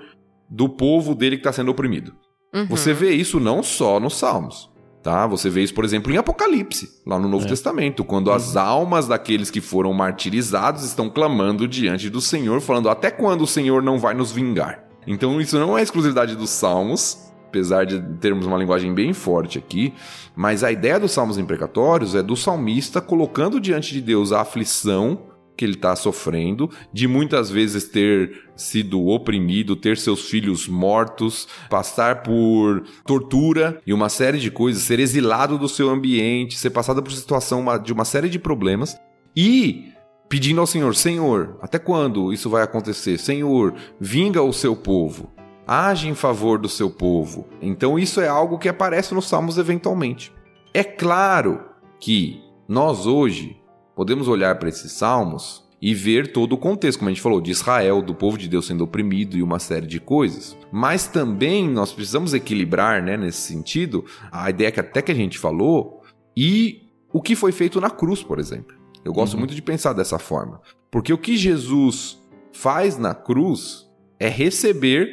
S3: do povo dele que está sendo oprimido. Uhum. Você vê isso não só nos salmos. Tá? Você vê isso, por exemplo, em Apocalipse, lá no Novo é. Testamento, quando as uhum. almas daqueles que foram martirizados estão clamando diante do Senhor, falando: até quando o Senhor não vai nos vingar? Então, isso não é exclusividade dos Salmos, apesar de termos uma linguagem bem forte aqui, mas a ideia dos Salmos imprecatórios é do salmista colocando diante de Deus a aflição que ele está sofrendo, de muitas vezes ter sido oprimido, ter seus filhos mortos, passar por tortura e uma série de coisas, ser exilado do seu ambiente, ser passado por situação de uma série de problemas e pedindo ao Senhor: Senhor, até quando isso vai acontecer? Senhor, vinga o seu povo. Age em favor do seu povo. Então, isso é algo que aparece nos Salmos eventualmente. É claro que nós hoje podemos olhar para esses salmos e ver todo o contexto, como a gente falou, de Israel, do povo de Deus sendo oprimido e uma série de coisas. Mas também nós precisamos equilibrar, né, nesse sentido, a ideia que até que a gente falou e o que foi feito na cruz, por exemplo. Eu gosto uhum. muito de pensar dessa forma. Porque o que Jesus faz na cruz é receber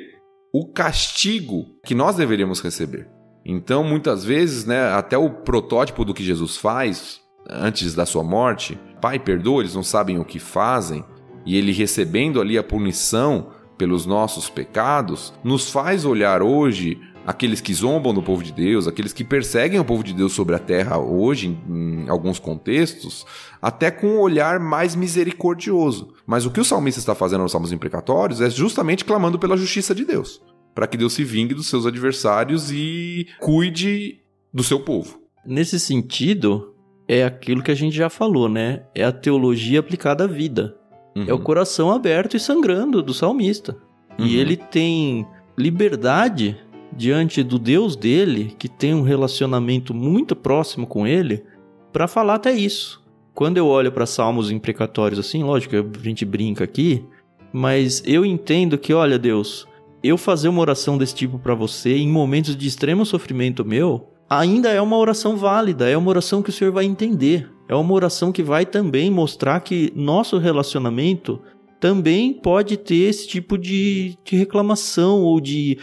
S3: o castigo que nós deveríamos receber. Então, muitas vezes, né, até o protótipo do que Jesus faz antes da sua morte, Pai, perdoa, eles não sabem o que fazem, e ele recebendo ali a punição pelos nossos pecados, nos faz olhar hoje aqueles que zombam do povo de Deus, aqueles que perseguem o povo de Deus sobre a terra hoje, em, alguns contextos, até com um olhar mais misericordioso. Mas o que o salmista está fazendo nos salmos imprecatórios é justamente clamando pela justiça de Deus, para que Deus se vingue dos seus adversários e cuide do seu povo.
S1: Nesse sentido, é aquilo que a gente já falou, né? É a teologia aplicada à vida. Uhum. É o coração aberto e sangrando do salmista. Uhum. E ele tem liberdade diante do Deus dele, que tem um relacionamento muito próximo com ele, para falar até isso. Quando eu olho para salmos imprecatórios assim, lógico, a gente brinca aqui, mas eu entendo que, olha, Deus, eu fazer uma oração desse tipo para você em momentos de extremo sofrimento meu, ainda é uma oração válida, é uma oração que o Senhor vai entender. É uma oração que vai também mostrar que nosso relacionamento também pode ter esse tipo de, de reclamação ou de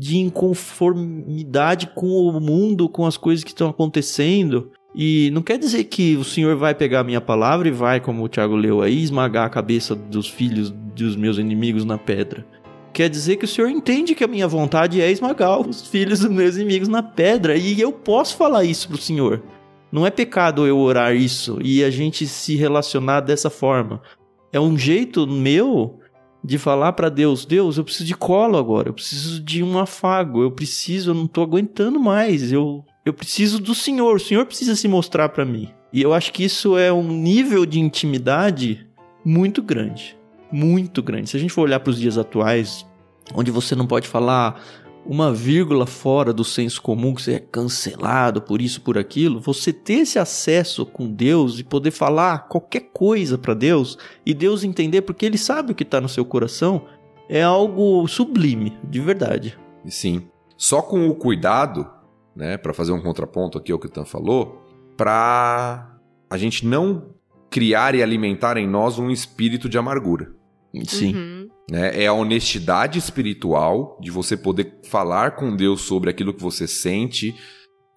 S1: de inconformidade com o mundo, com as coisas que estão acontecendo. E não quer dizer que o Senhor vai pegar a minha palavra e vai, como o Tiago leu aí, esmagar a cabeça dos filhos dos meus inimigos na pedra. Quer dizer que o Senhor entende que a minha vontade é esmagar os filhos dos meus inimigos na pedra. E eu posso falar isso pro Senhor. Não é pecado eu orar isso e a gente se relacionar dessa forma. É um jeito meu de falar para Deus: Deus, eu preciso de colo agora, eu preciso de um afago, eu preciso, eu não tô aguentando mais, eu, eu preciso do Senhor, o Senhor precisa se mostrar para mim. E eu acho que isso é um nível de intimidade muito grande. Muito grande. Se a gente for olhar para os dias atuais, onde você não pode falar uma vírgula fora do senso comum, que você é cancelado por isso, por aquilo, você ter esse acesso com Deus e poder falar qualquer coisa para Deus e Deus entender porque Ele sabe o que está no seu coração, é algo sublime, de verdade.
S3: Sim. Só com o cuidado, né, para fazer um contraponto aqui ao que o Tan falou, para a gente não criar e alimentar em nós um espírito de amargura.
S1: Sim. Uhum.
S3: Né? É a honestidade espiritual de você poder falar com Deus sobre aquilo que você sente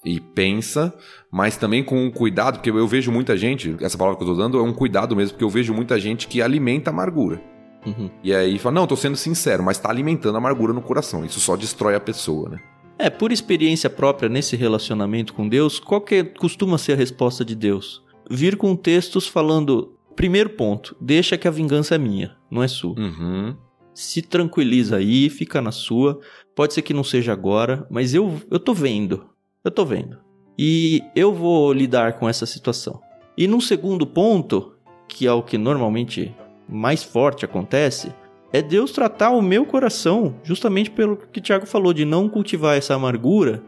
S3: e pensa, mas também com cuidado, porque eu vejo muita gente, essa palavra que eu tô dando é um cuidado mesmo, porque eu vejo muita gente que alimenta amargura. Uhum. E aí fala, não, tô sendo sincero, mas tá alimentando amargura no coração. Isso só destrói a pessoa, né?
S1: É, por experiência própria nesse relacionamento com Deus, qual que costuma ser a resposta de Deus? Vir com textos falando, Primeiro ponto, deixa que a vingança é minha, não é sua.
S3: Uhum.
S1: Se tranquiliza aí, fica na sua. Pode ser que não seja agora, mas eu, eu tô vendo. Eu tô vendo. E eu vou lidar com essa situação. E num segundo ponto, que é o que normalmente mais forte acontece, é Deus tratar o meu coração, justamente pelo que o Tiago falou, de não cultivar essa amargura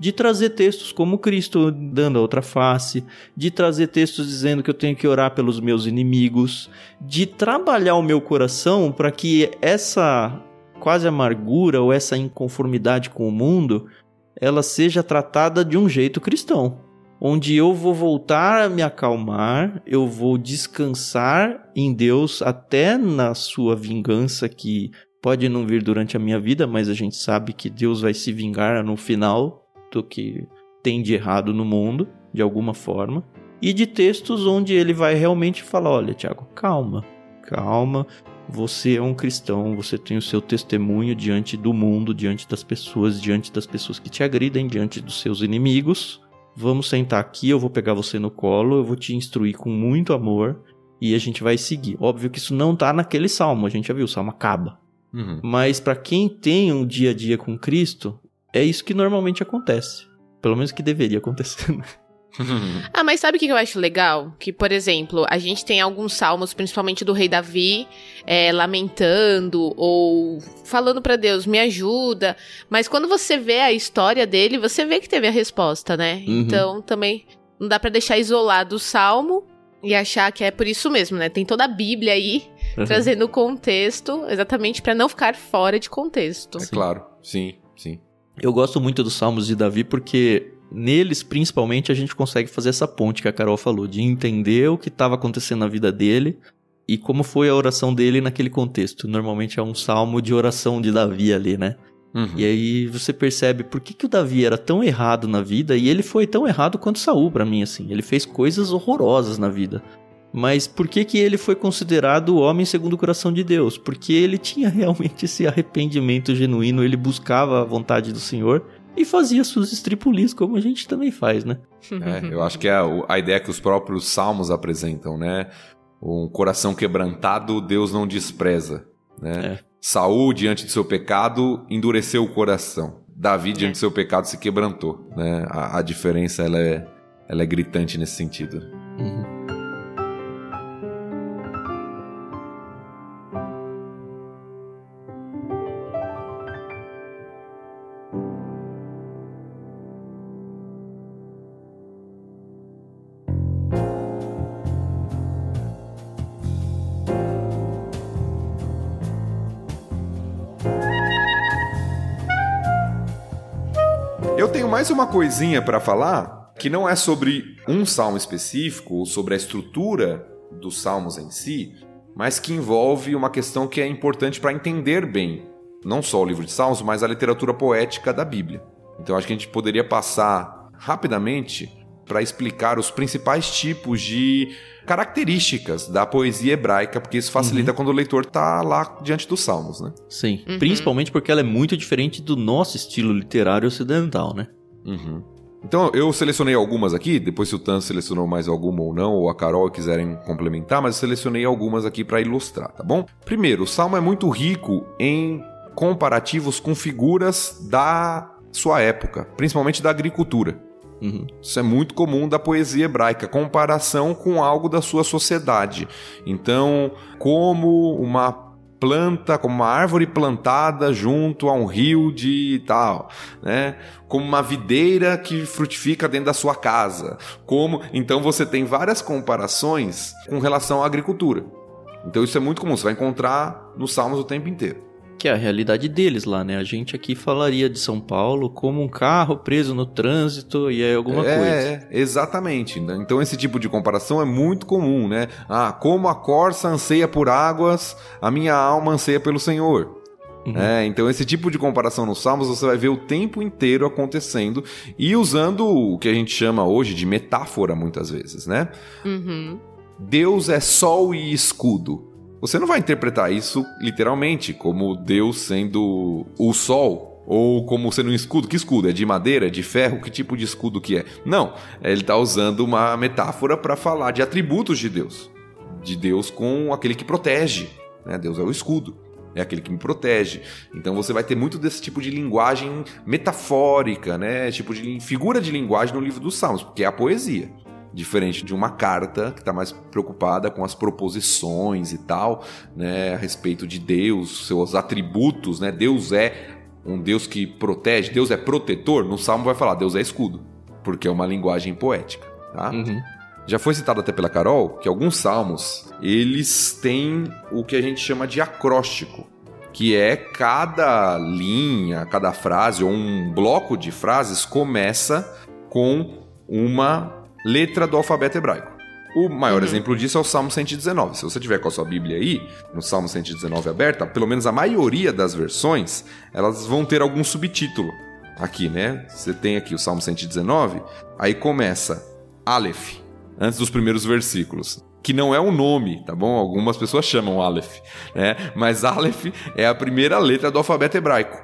S1: de trazer textos como Cristo dando a outra face, de trazer textos dizendo que eu tenho que orar pelos meus inimigos, de trabalhar o meu coração para que essa quase amargura ou essa inconformidade com o mundo ela seja tratada de um jeito cristão, onde eu vou voltar a me acalmar, eu vou descansar em Deus até na sua vingança que pode não vir durante a minha vida, mas a gente sabe que Deus vai se vingar no final do que tem de errado no mundo, de alguma forma, e de textos onde ele vai realmente falar: olha, Tiago, calma, calma, você é um cristão, você tem o seu testemunho diante do mundo, diante das pessoas, diante das pessoas que te agridem, diante dos seus inimigos. Vamos sentar aqui, eu vou pegar você no colo, eu vou te instruir com muito amor e a gente vai seguir. Óbvio que isso não tá naquele salmo, a gente já viu, o salmo acaba.
S3: Uhum.
S1: Mas para quem tem um dia a dia com Cristo, é isso que normalmente acontece. Pelo menos que deveria acontecer. né?
S2: Ah, mas sabe o que eu acho legal? Que, por exemplo, a gente tem alguns salmos, principalmente do rei Davi, é, lamentando ou falando pra Deus, me ajuda. Mas quando você vê a história dele, você vê que teve a resposta, né?
S1: Uhum.
S2: Então também não dá pra deixar isolado o salmo e achar que é por isso mesmo, né? Tem toda a Bíblia aí trazendo o contexto, exatamente pra não ficar fora de contexto.
S3: É claro, sim, sim.
S1: Eu gosto muito dos Salmos de Davi porque neles, principalmente, a gente consegue fazer essa ponte que a Carol falou, de entender o que estava acontecendo na vida dele e como foi a oração dele naquele contexto. Normalmente é um salmo de oração de Davi ali, né?
S3: Uhum.
S1: E aí você percebe por que, que o Davi era tão errado na vida e ele foi tão errado quanto Saul para mim assim. Ele fez coisas horrorosas na vida. Mas por que que ele foi considerado o homem segundo o coração de Deus? Porque ele tinha realmente esse arrependimento genuíno, ele buscava a vontade do Senhor e fazia suas estripulias como a gente também faz, né?
S3: É, eu acho que é a ideia que os próprios salmos apresentam, né? Um coração quebrantado, Deus não despreza, né?
S1: É.
S3: Saul, diante do seu pecado, endureceu o coração. Davi, diante
S2: É.
S3: do seu pecado, se quebrantou, né? A, a diferença, ela é, ela é gritante nesse sentido.
S1: Uhum.
S3: Mais uma coisinha pra falar que não é sobre um salmo específico ou sobre a estrutura dos salmos em si, mas que envolve uma questão que é importante para entender bem não só o livro de Salmos, mas a literatura poética da Bíblia. Então acho que a gente poderia passar rapidamente para explicar os principais tipos de características da poesia hebraica, porque isso facilita quando o leitor está lá diante dos Salmos, né?
S1: Sim,
S2: Uhum.
S1: principalmente porque ela é muito diferente do nosso estilo literário ocidental, né?
S3: Uhum. Então eu selecionei algumas aqui, depois se o Tan selecionou mais alguma ou não, ou a Carol quiserem complementar, mas eu selecionei algumas aqui para ilustrar, tá bom? Primeiro, o Salmo é muito rico em comparativos com figuras da sua época, principalmente da agricultura.
S1: Uhum.
S3: Isso é muito comum da poesia hebraica, comparação com algo da sua sociedade. Então, como uma planta, como uma árvore plantada junto a um rio de tal, né? Como uma videira que frutifica dentro da sua casa. Como, então você tem várias comparações com relação à agricultura. Então isso é muito comum, você vai encontrar nos salmos o tempo inteiro.
S1: Que é a realidade deles lá, né? A gente aqui falaria de São Paulo como um carro preso no trânsito e é alguma
S3: é,
S1: coisa.
S3: É, exatamente. Então esse tipo de comparação é muito comum, né? Ah, como a corça anseia por águas, a minha alma anseia pelo Senhor.
S1: Uhum.
S3: É, então esse tipo de comparação nos Salmos você vai ver o tempo inteiro acontecendo e usando o que a gente chama hoje de metáfora muitas vezes, né?
S2: Uhum.
S3: Deus é sol e escudo. Você não vai interpretar isso literalmente como Deus sendo o sol ou como sendo um escudo. Que escudo? É de madeira? É de ferro? Que tipo de escudo que é? Não, ele está usando uma metáfora para falar de atributos de Deus. De Deus com aquele que protege. Né? Deus é o escudo. É aquele que me protege. Então você vai ter muito desse tipo de linguagem metafórica, né? Tipo de figura de linguagem no livro dos Salmos, porque é a poesia diferente de uma carta que está mais preocupada com as proposições e tal, né, a respeito de Deus, seus atributos, né? Deus é um Deus que protege, Deus é protetor. No Salmo vai falar Deus é escudo, porque é uma linguagem poética, tá?
S1: Uhum.
S3: Já foi citado até pela Carol que alguns salmos eles têm o que a gente chama de acróstico, que é cada linha, cada frase ou um bloco de frases começa com uma letra do alfabeto hebraico. O maior
S2: Uhum.
S3: exemplo disso é o Salmo 119. Se você tiver com a sua Bíblia aí, no Salmo 119 aberta, pelo menos a maioria das versões, elas vão ter algum subtítulo. Aqui, né? Você tem aqui o Salmo 119, aí começa Aleph, antes dos primeiros versículos. Que não é um nome, tá bom? Algumas pessoas chamam Aleph, né? Mas Aleph é a primeira letra do alfabeto hebraico.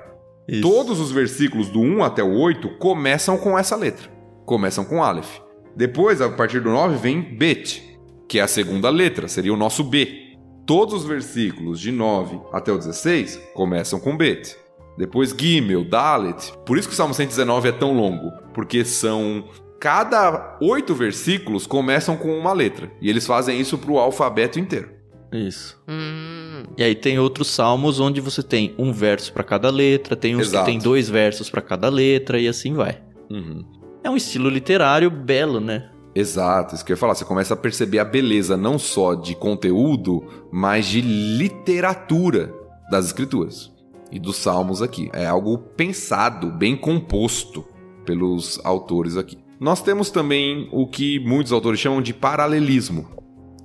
S1: Isso.
S3: Todos os versículos do 1 até o 8 começam com essa letra. Começam com Aleph. Depois, a partir do 9, vem Bet. que é a segunda letra, seria o nosso B. Todos os versículos de 9 até o 16 começam com Bet. Depois Gimel, Dalet. Por isso que o Salmo 119 é tão longo, porque são cada oito versículos começam com uma letra. E eles fazem isso para o alfabeto inteiro.
S1: Isso.
S2: Hum.
S1: E aí tem outros salmos onde você tem um verso para cada letra, tem uns
S3: Exato.
S1: que tem dois versos para cada letra e assim vai.
S3: Uhum.
S1: É um estilo literário belo, né?
S3: Exato, isso que eu ia falar. Você começa a perceber a beleza não só de conteúdo, mas de literatura das escrituras e dos salmos aqui. É algo pensado, bem composto pelos autores aqui. Nós temos também o que muitos autores chamam de paralelismo.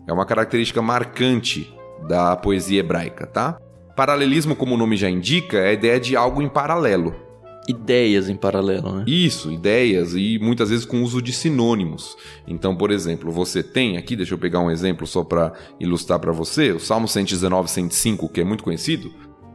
S3: É uma característica marcante da poesia hebraica, tá? Paralelismo, como o nome já indica, é a ideia de algo em paralelo.
S1: Ideias em paralelo, né?
S3: Isso, ideias e muitas vezes com uso de sinônimos. Então, por exemplo, você tem aqui, deixa eu pegar um exemplo só para ilustrar para você, o Salmo 119, 105, que é muito conhecido.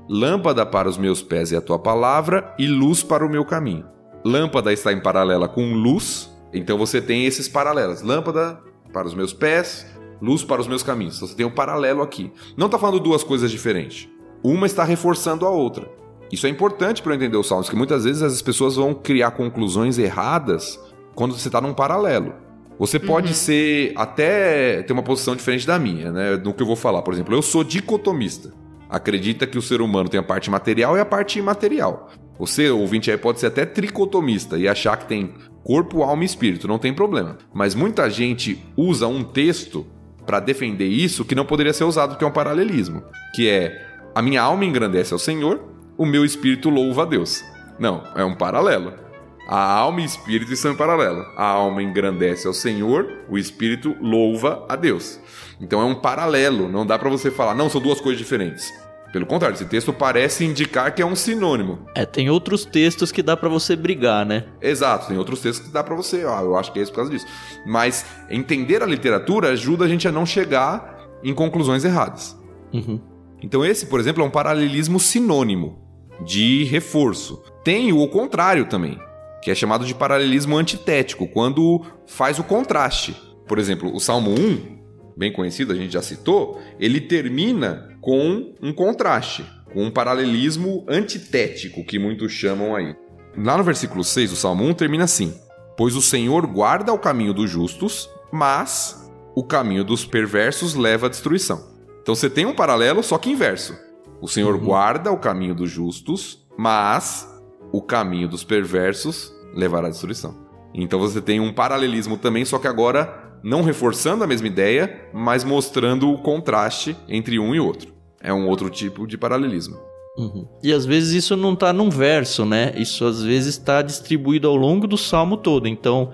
S3: Lâmpada para os meus pés é a tua palavra e luz para o meu caminho. Lâmpada está em paralela com luz, então você tem esses paralelos. Lâmpada para os meus pés, luz para os meus caminhos. Então você tem um paralelo aqui. Não está falando duas coisas diferentes. Uma está reforçando a outra. Isso é importante para eu entender os salmos, que muitas vezes as pessoas vão criar conclusões erradas quando você está num paralelo. Você pode ser até ter uma posição diferente da minha, né? No que eu vou falar. Por exemplo, eu sou dicotomista. Acredita que o ser humano tem a parte material e a parte imaterial. Você, ouvinte aí, pode ser até tricotomista e achar que tem corpo, alma e espírito, não tem problema. Mas muita gente usa um texto para defender isso que não poderia ser usado, que é um paralelismo. Que é, a minha alma engrandece ao Senhor, o meu espírito louva a Deus. Não, é um paralelo. A alma e espírito estão em paralelo. A alma engrandece ao Senhor, o espírito louva a Deus. Então é um paralelo, não dá para você falar, não, são duas coisas diferentes. Pelo contrário, esse texto parece indicar que é um sinônimo.
S1: É, tem outros textos que dá para você brigar, né?
S3: Exato, tem outros textos que dá para você, ah, eu acho que é isso por causa disso. Mas entender a literatura ajuda a gente a não chegar em conclusões erradas.
S1: Uhum.
S3: Então esse, por exemplo, é um paralelismo sinônimo de reforço. Tem o contrário também, que é chamado de paralelismo antitético, quando faz o contraste. Por exemplo, o Salmo 1, bem conhecido, a gente já citou, ele termina com um contraste, com um paralelismo antitético, que muitos chamam aí. Lá no versículo 6 do Salmo 1 termina assim: Pois o Senhor guarda o caminho dos justos, mas o caminho dos perversos leva à destruição. Então você tem um paralelo, só que inverso. O Senhor
S1: Uhum.
S3: guarda o caminho dos justos, mas o caminho dos perversos levará à destruição. Então você tem um paralelismo também, só que agora não reforçando a mesma ideia, mas mostrando o contraste entre um e outro. É um outro tipo de paralelismo.
S1: Uhum. E às vezes isso não tá num verso, né? Isso às vezes está distribuído ao longo do salmo todo. Então,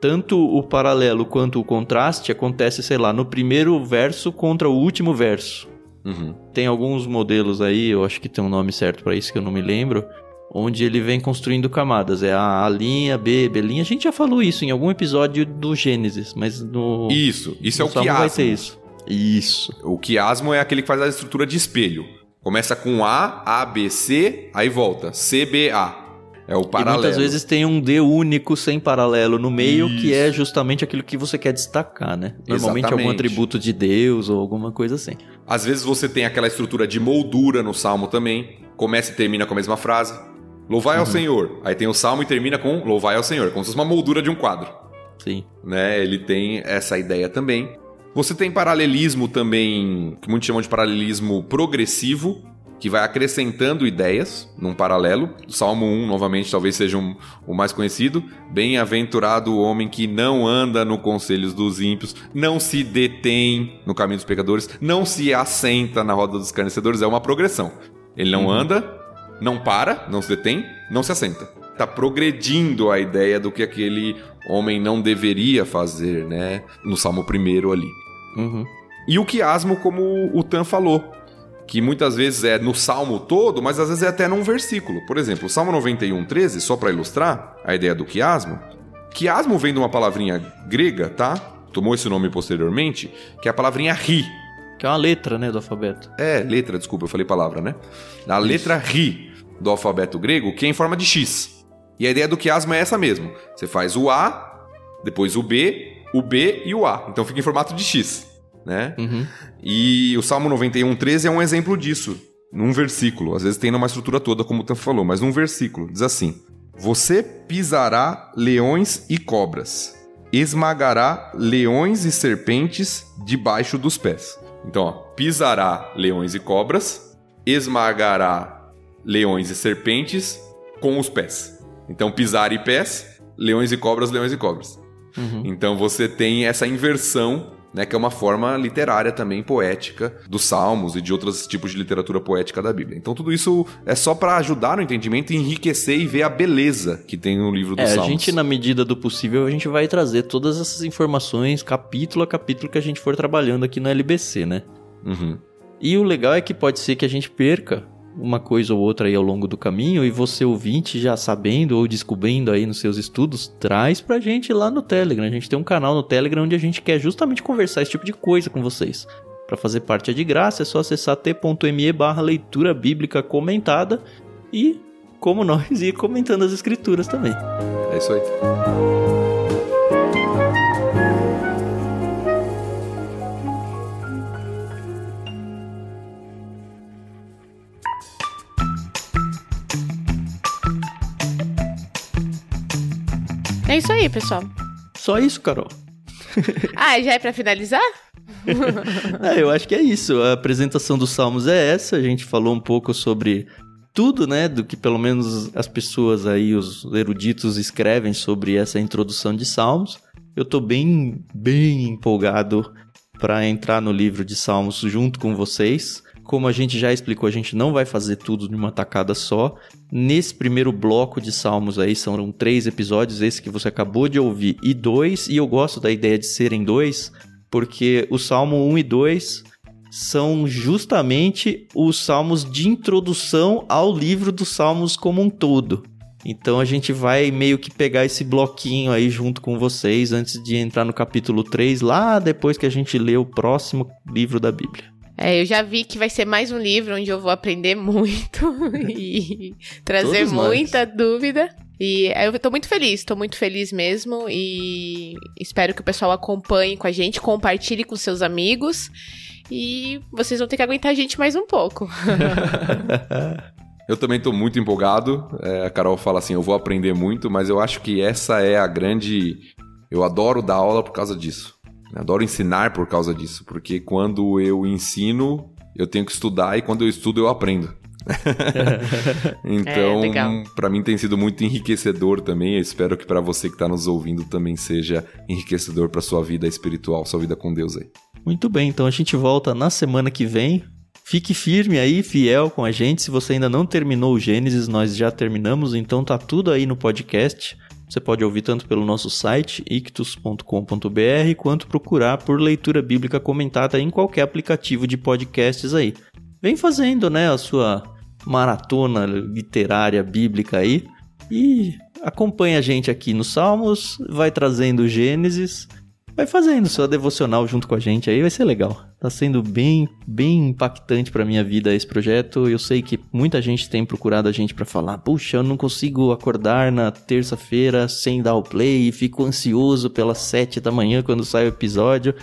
S1: tanto o paralelo quanto o contraste acontece, sei lá, no primeiro verso contra o último verso.
S3: Uhum.
S1: Tem alguns modelos aí, eu acho que tem um nome certo pra isso que eu não me lembro, onde ele vem construindo camadas. É a A linha, B, B linha. A gente já falou isso em algum episódio do Gênesis, mas no
S3: Isso, isso é
S1: no
S3: o
S1: salmo vai ter
S3: quiasmo.
S1: isso. Isso.
S3: O quiasmo é aquele que faz a estrutura de espelho. Começa com A, A, B, C, aí volta. C, B, A. É o
S1: E
S3: paralelo.
S1: muitas vezes tem um D único sem paralelo no meio, que
S3: Isso.
S1: é justamente aquilo que você quer destacar, né? Normalmente algum
S3: Exatamente.
S1: atributo de Deus ou alguma coisa assim.
S3: Às vezes você tem aquela estrutura de moldura no salmo também. Começa e termina com a mesma frase. Louvai ao Senhor. Aí tem o salmo e termina com Louvai ao Senhor, como se fosse uma moldura de um quadro.
S1: Sim.
S3: né? Ele tem essa ideia também. Você tem paralelismo também, que muitos chamam de paralelismo progressivo, que vai acrescentando ideias num paralelo. O Salmo 1, novamente, talvez seja um- o mais conhecido. Bem-aventurado o homem que não anda no conselhos dos ímpios, não se detém no caminho dos pecadores, não se assenta na roda dos escarnecedores. É uma progressão. Ele não anda, não para, não se detém, não se assenta. Tá progredindo a ideia do que aquele homem não deveria fazer, né? No Salmo 1 ali.
S1: Uhum.
S3: E o quiasmo, como o Tan falou, que muitas vezes é no salmo todo, mas às vezes é até num versículo. Por exemplo, o Salmo 91, 13, só para ilustrar a ideia do quiasmo. Quiasmo vem de uma palavrinha grega, tá? Tomou esse nome posteriormente, que é a palavrinha ri.
S1: Que é uma letra, né, do alfabeto.
S3: É, letra, desculpa, eu falei palavra, né? A letra ri do alfabeto grego, que é em forma de X. E a ideia do quiasmo é essa mesmo. Você faz o A, depois o B, o B e o A. Então fica em formato de X. né? Uhum. E o Salmo 91, 13 é um exemplo disso. Num versículo. Às vezes tem numa estrutura toda, como o Tan falou, mas num versículo. Diz assim: Você pisará leões e cobras, esmagará leões e serpentes debaixo dos pés. Então, ó, pisará leões e cobras, esmagará leões e serpentes com os pés. Então, pisar e pés, leões e cobras, leões e cobras. Uhum. Então você tem essa inversão né, que é uma forma literária também poética dos Salmos e de outros tipos de literatura poética da Bíblia. Então tudo isso é só para ajudar no entendimento e enriquecer e ver a beleza que tem no livro dos
S1: é,
S3: Salmos.
S1: A gente, na medida do possível, a gente vai trazer todas essas informações, capítulo a capítulo que a gente for trabalhando aqui no LBC, né? Uhum. E o legal é que pode ser que a gente perca uma coisa ou outra aí ao longo do caminho e você ouvinte já sabendo ou descobrindo aí nos seus estudos, traz pra gente lá no Telegram. A gente tem um canal no Telegram onde a gente quer justamente conversar esse tipo de coisa com vocês. Para fazer parte é de graça, é só acessar t.me barra leitura bíblica comentada e, como nós, ir comentando as escrituras também.
S3: É isso aí.
S2: É isso aí, pessoal.
S1: Só isso, Carol.
S2: ah, já é para finalizar?
S1: é, eu acho que é isso. A apresentação dos Salmos é essa. A gente falou um pouco sobre tudo, né, do que pelo menos as pessoas aí, os eruditos escrevem sobre essa introdução de Salmos. Eu tô bem, bem empolgado para entrar no livro de Salmos junto com vocês. Como a gente já explicou, a gente não vai fazer tudo numa tacada só. Nesse primeiro bloco de salmos aí, são três episódios, esse que você acabou de ouvir, e dois, e eu gosto da ideia de serem dois, porque o Salmo 1 e 2 são justamente os salmos de introdução ao livro dos salmos como um todo. Então a gente vai meio que pegar esse bloquinho aí junto com vocês antes de entrar no capítulo 3, lá depois que a gente lê o próximo livro da Bíblia.
S2: É, eu já vi que vai ser mais um livro onde eu vou aprender muito e trazer muita dúvida. E eu tô muito feliz, tô muito feliz mesmo e espero que o pessoal acompanhe com a gente, compartilhe com seus amigos e vocês vão ter que aguentar a gente mais um pouco.
S3: eu também tô muito empolgado. É, a Carol fala assim: eu vou aprender muito, mas eu acho que essa é a grande. Eu adoro dar aula por causa disso. Adoro ensinar por causa disso, porque quando eu ensino, eu tenho que estudar e quando eu estudo, eu aprendo. então, é, para mim tem sido muito enriquecedor também. Eu espero que para você que está nos ouvindo também seja enriquecedor para sua vida espiritual, sua vida com Deus aí.
S1: Muito bem, então a gente volta na semana que vem. Fique firme aí, fiel com a gente. Se você ainda não terminou o Gênesis, nós já terminamos, então tá tudo aí no podcast. Você pode ouvir tanto pelo nosso site ictus.com.br quanto procurar por leitura bíblica comentada em qualquer aplicativo de podcasts aí. Vem fazendo, né, a sua maratona literária bíblica aí e acompanha a gente aqui nos Salmos, vai trazendo Gênesis vai fazendo sua devocional junto com a gente aí, vai ser legal. Tá sendo bem, bem impactante para minha vida esse projeto. Eu sei que muita gente tem procurado a gente para falar: "Puxa, eu não consigo acordar na terça-feira sem dar o play e fico ansioso pelas sete da manhã quando sai o episódio",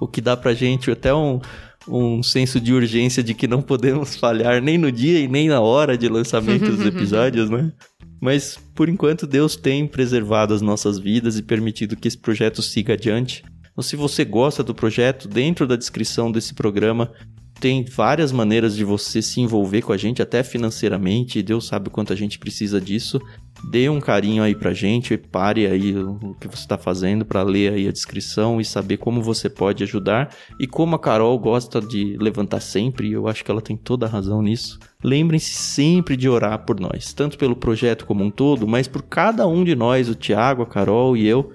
S1: o que dá pra gente até um um senso de urgência de que não podemos falhar nem no dia e nem na hora de lançamento dos episódios, né? Mas por enquanto Deus tem preservado as nossas vidas e permitido que esse projeto siga adiante. Então, se você gosta do projeto, dentro da descrição desse programa tem várias maneiras de você se envolver com a gente, até financeiramente. Deus sabe o quanto a gente precisa disso. Dê um carinho aí pra gente, pare aí o que você está fazendo para ler aí a descrição e saber como você pode ajudar. E como a Carol gosta de levantar sempre, eu acho que ela tem toda a razão nisso. Lembrem-se sempre de orar por nós, tanto pelo projeto como um todo, mas por cada um de nós, o Tiago, a Carol e eu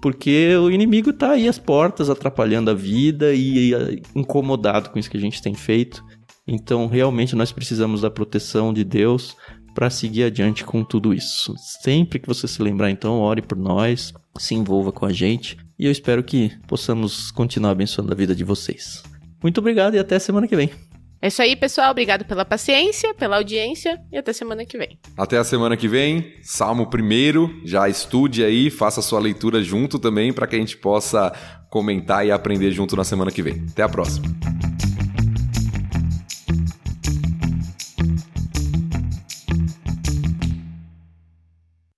S1: porque o inimigo tá aí às portas, atrapalhando a vida e incomodado com isso que a gente tem feito. Então, realmente, nós precisamos da proteção de Deus para seguir adiante com tudo isso. Sempre que você se lembrar, então, ore por nós, se envolva com a gente e eu espero que possamos continuar abençoando a vida de vocês. Muito obrigado e até semana que vem.
S2: É isso aí, pessoal. Obrigado pela paciência, pela audiência e até semana que vem.
S3: Até a semana que vem. Salmo primeiro, já estude aí, faça sua leitura junto também para que a gente possa comentar e aprender junto na semana que vem. Até a próxima.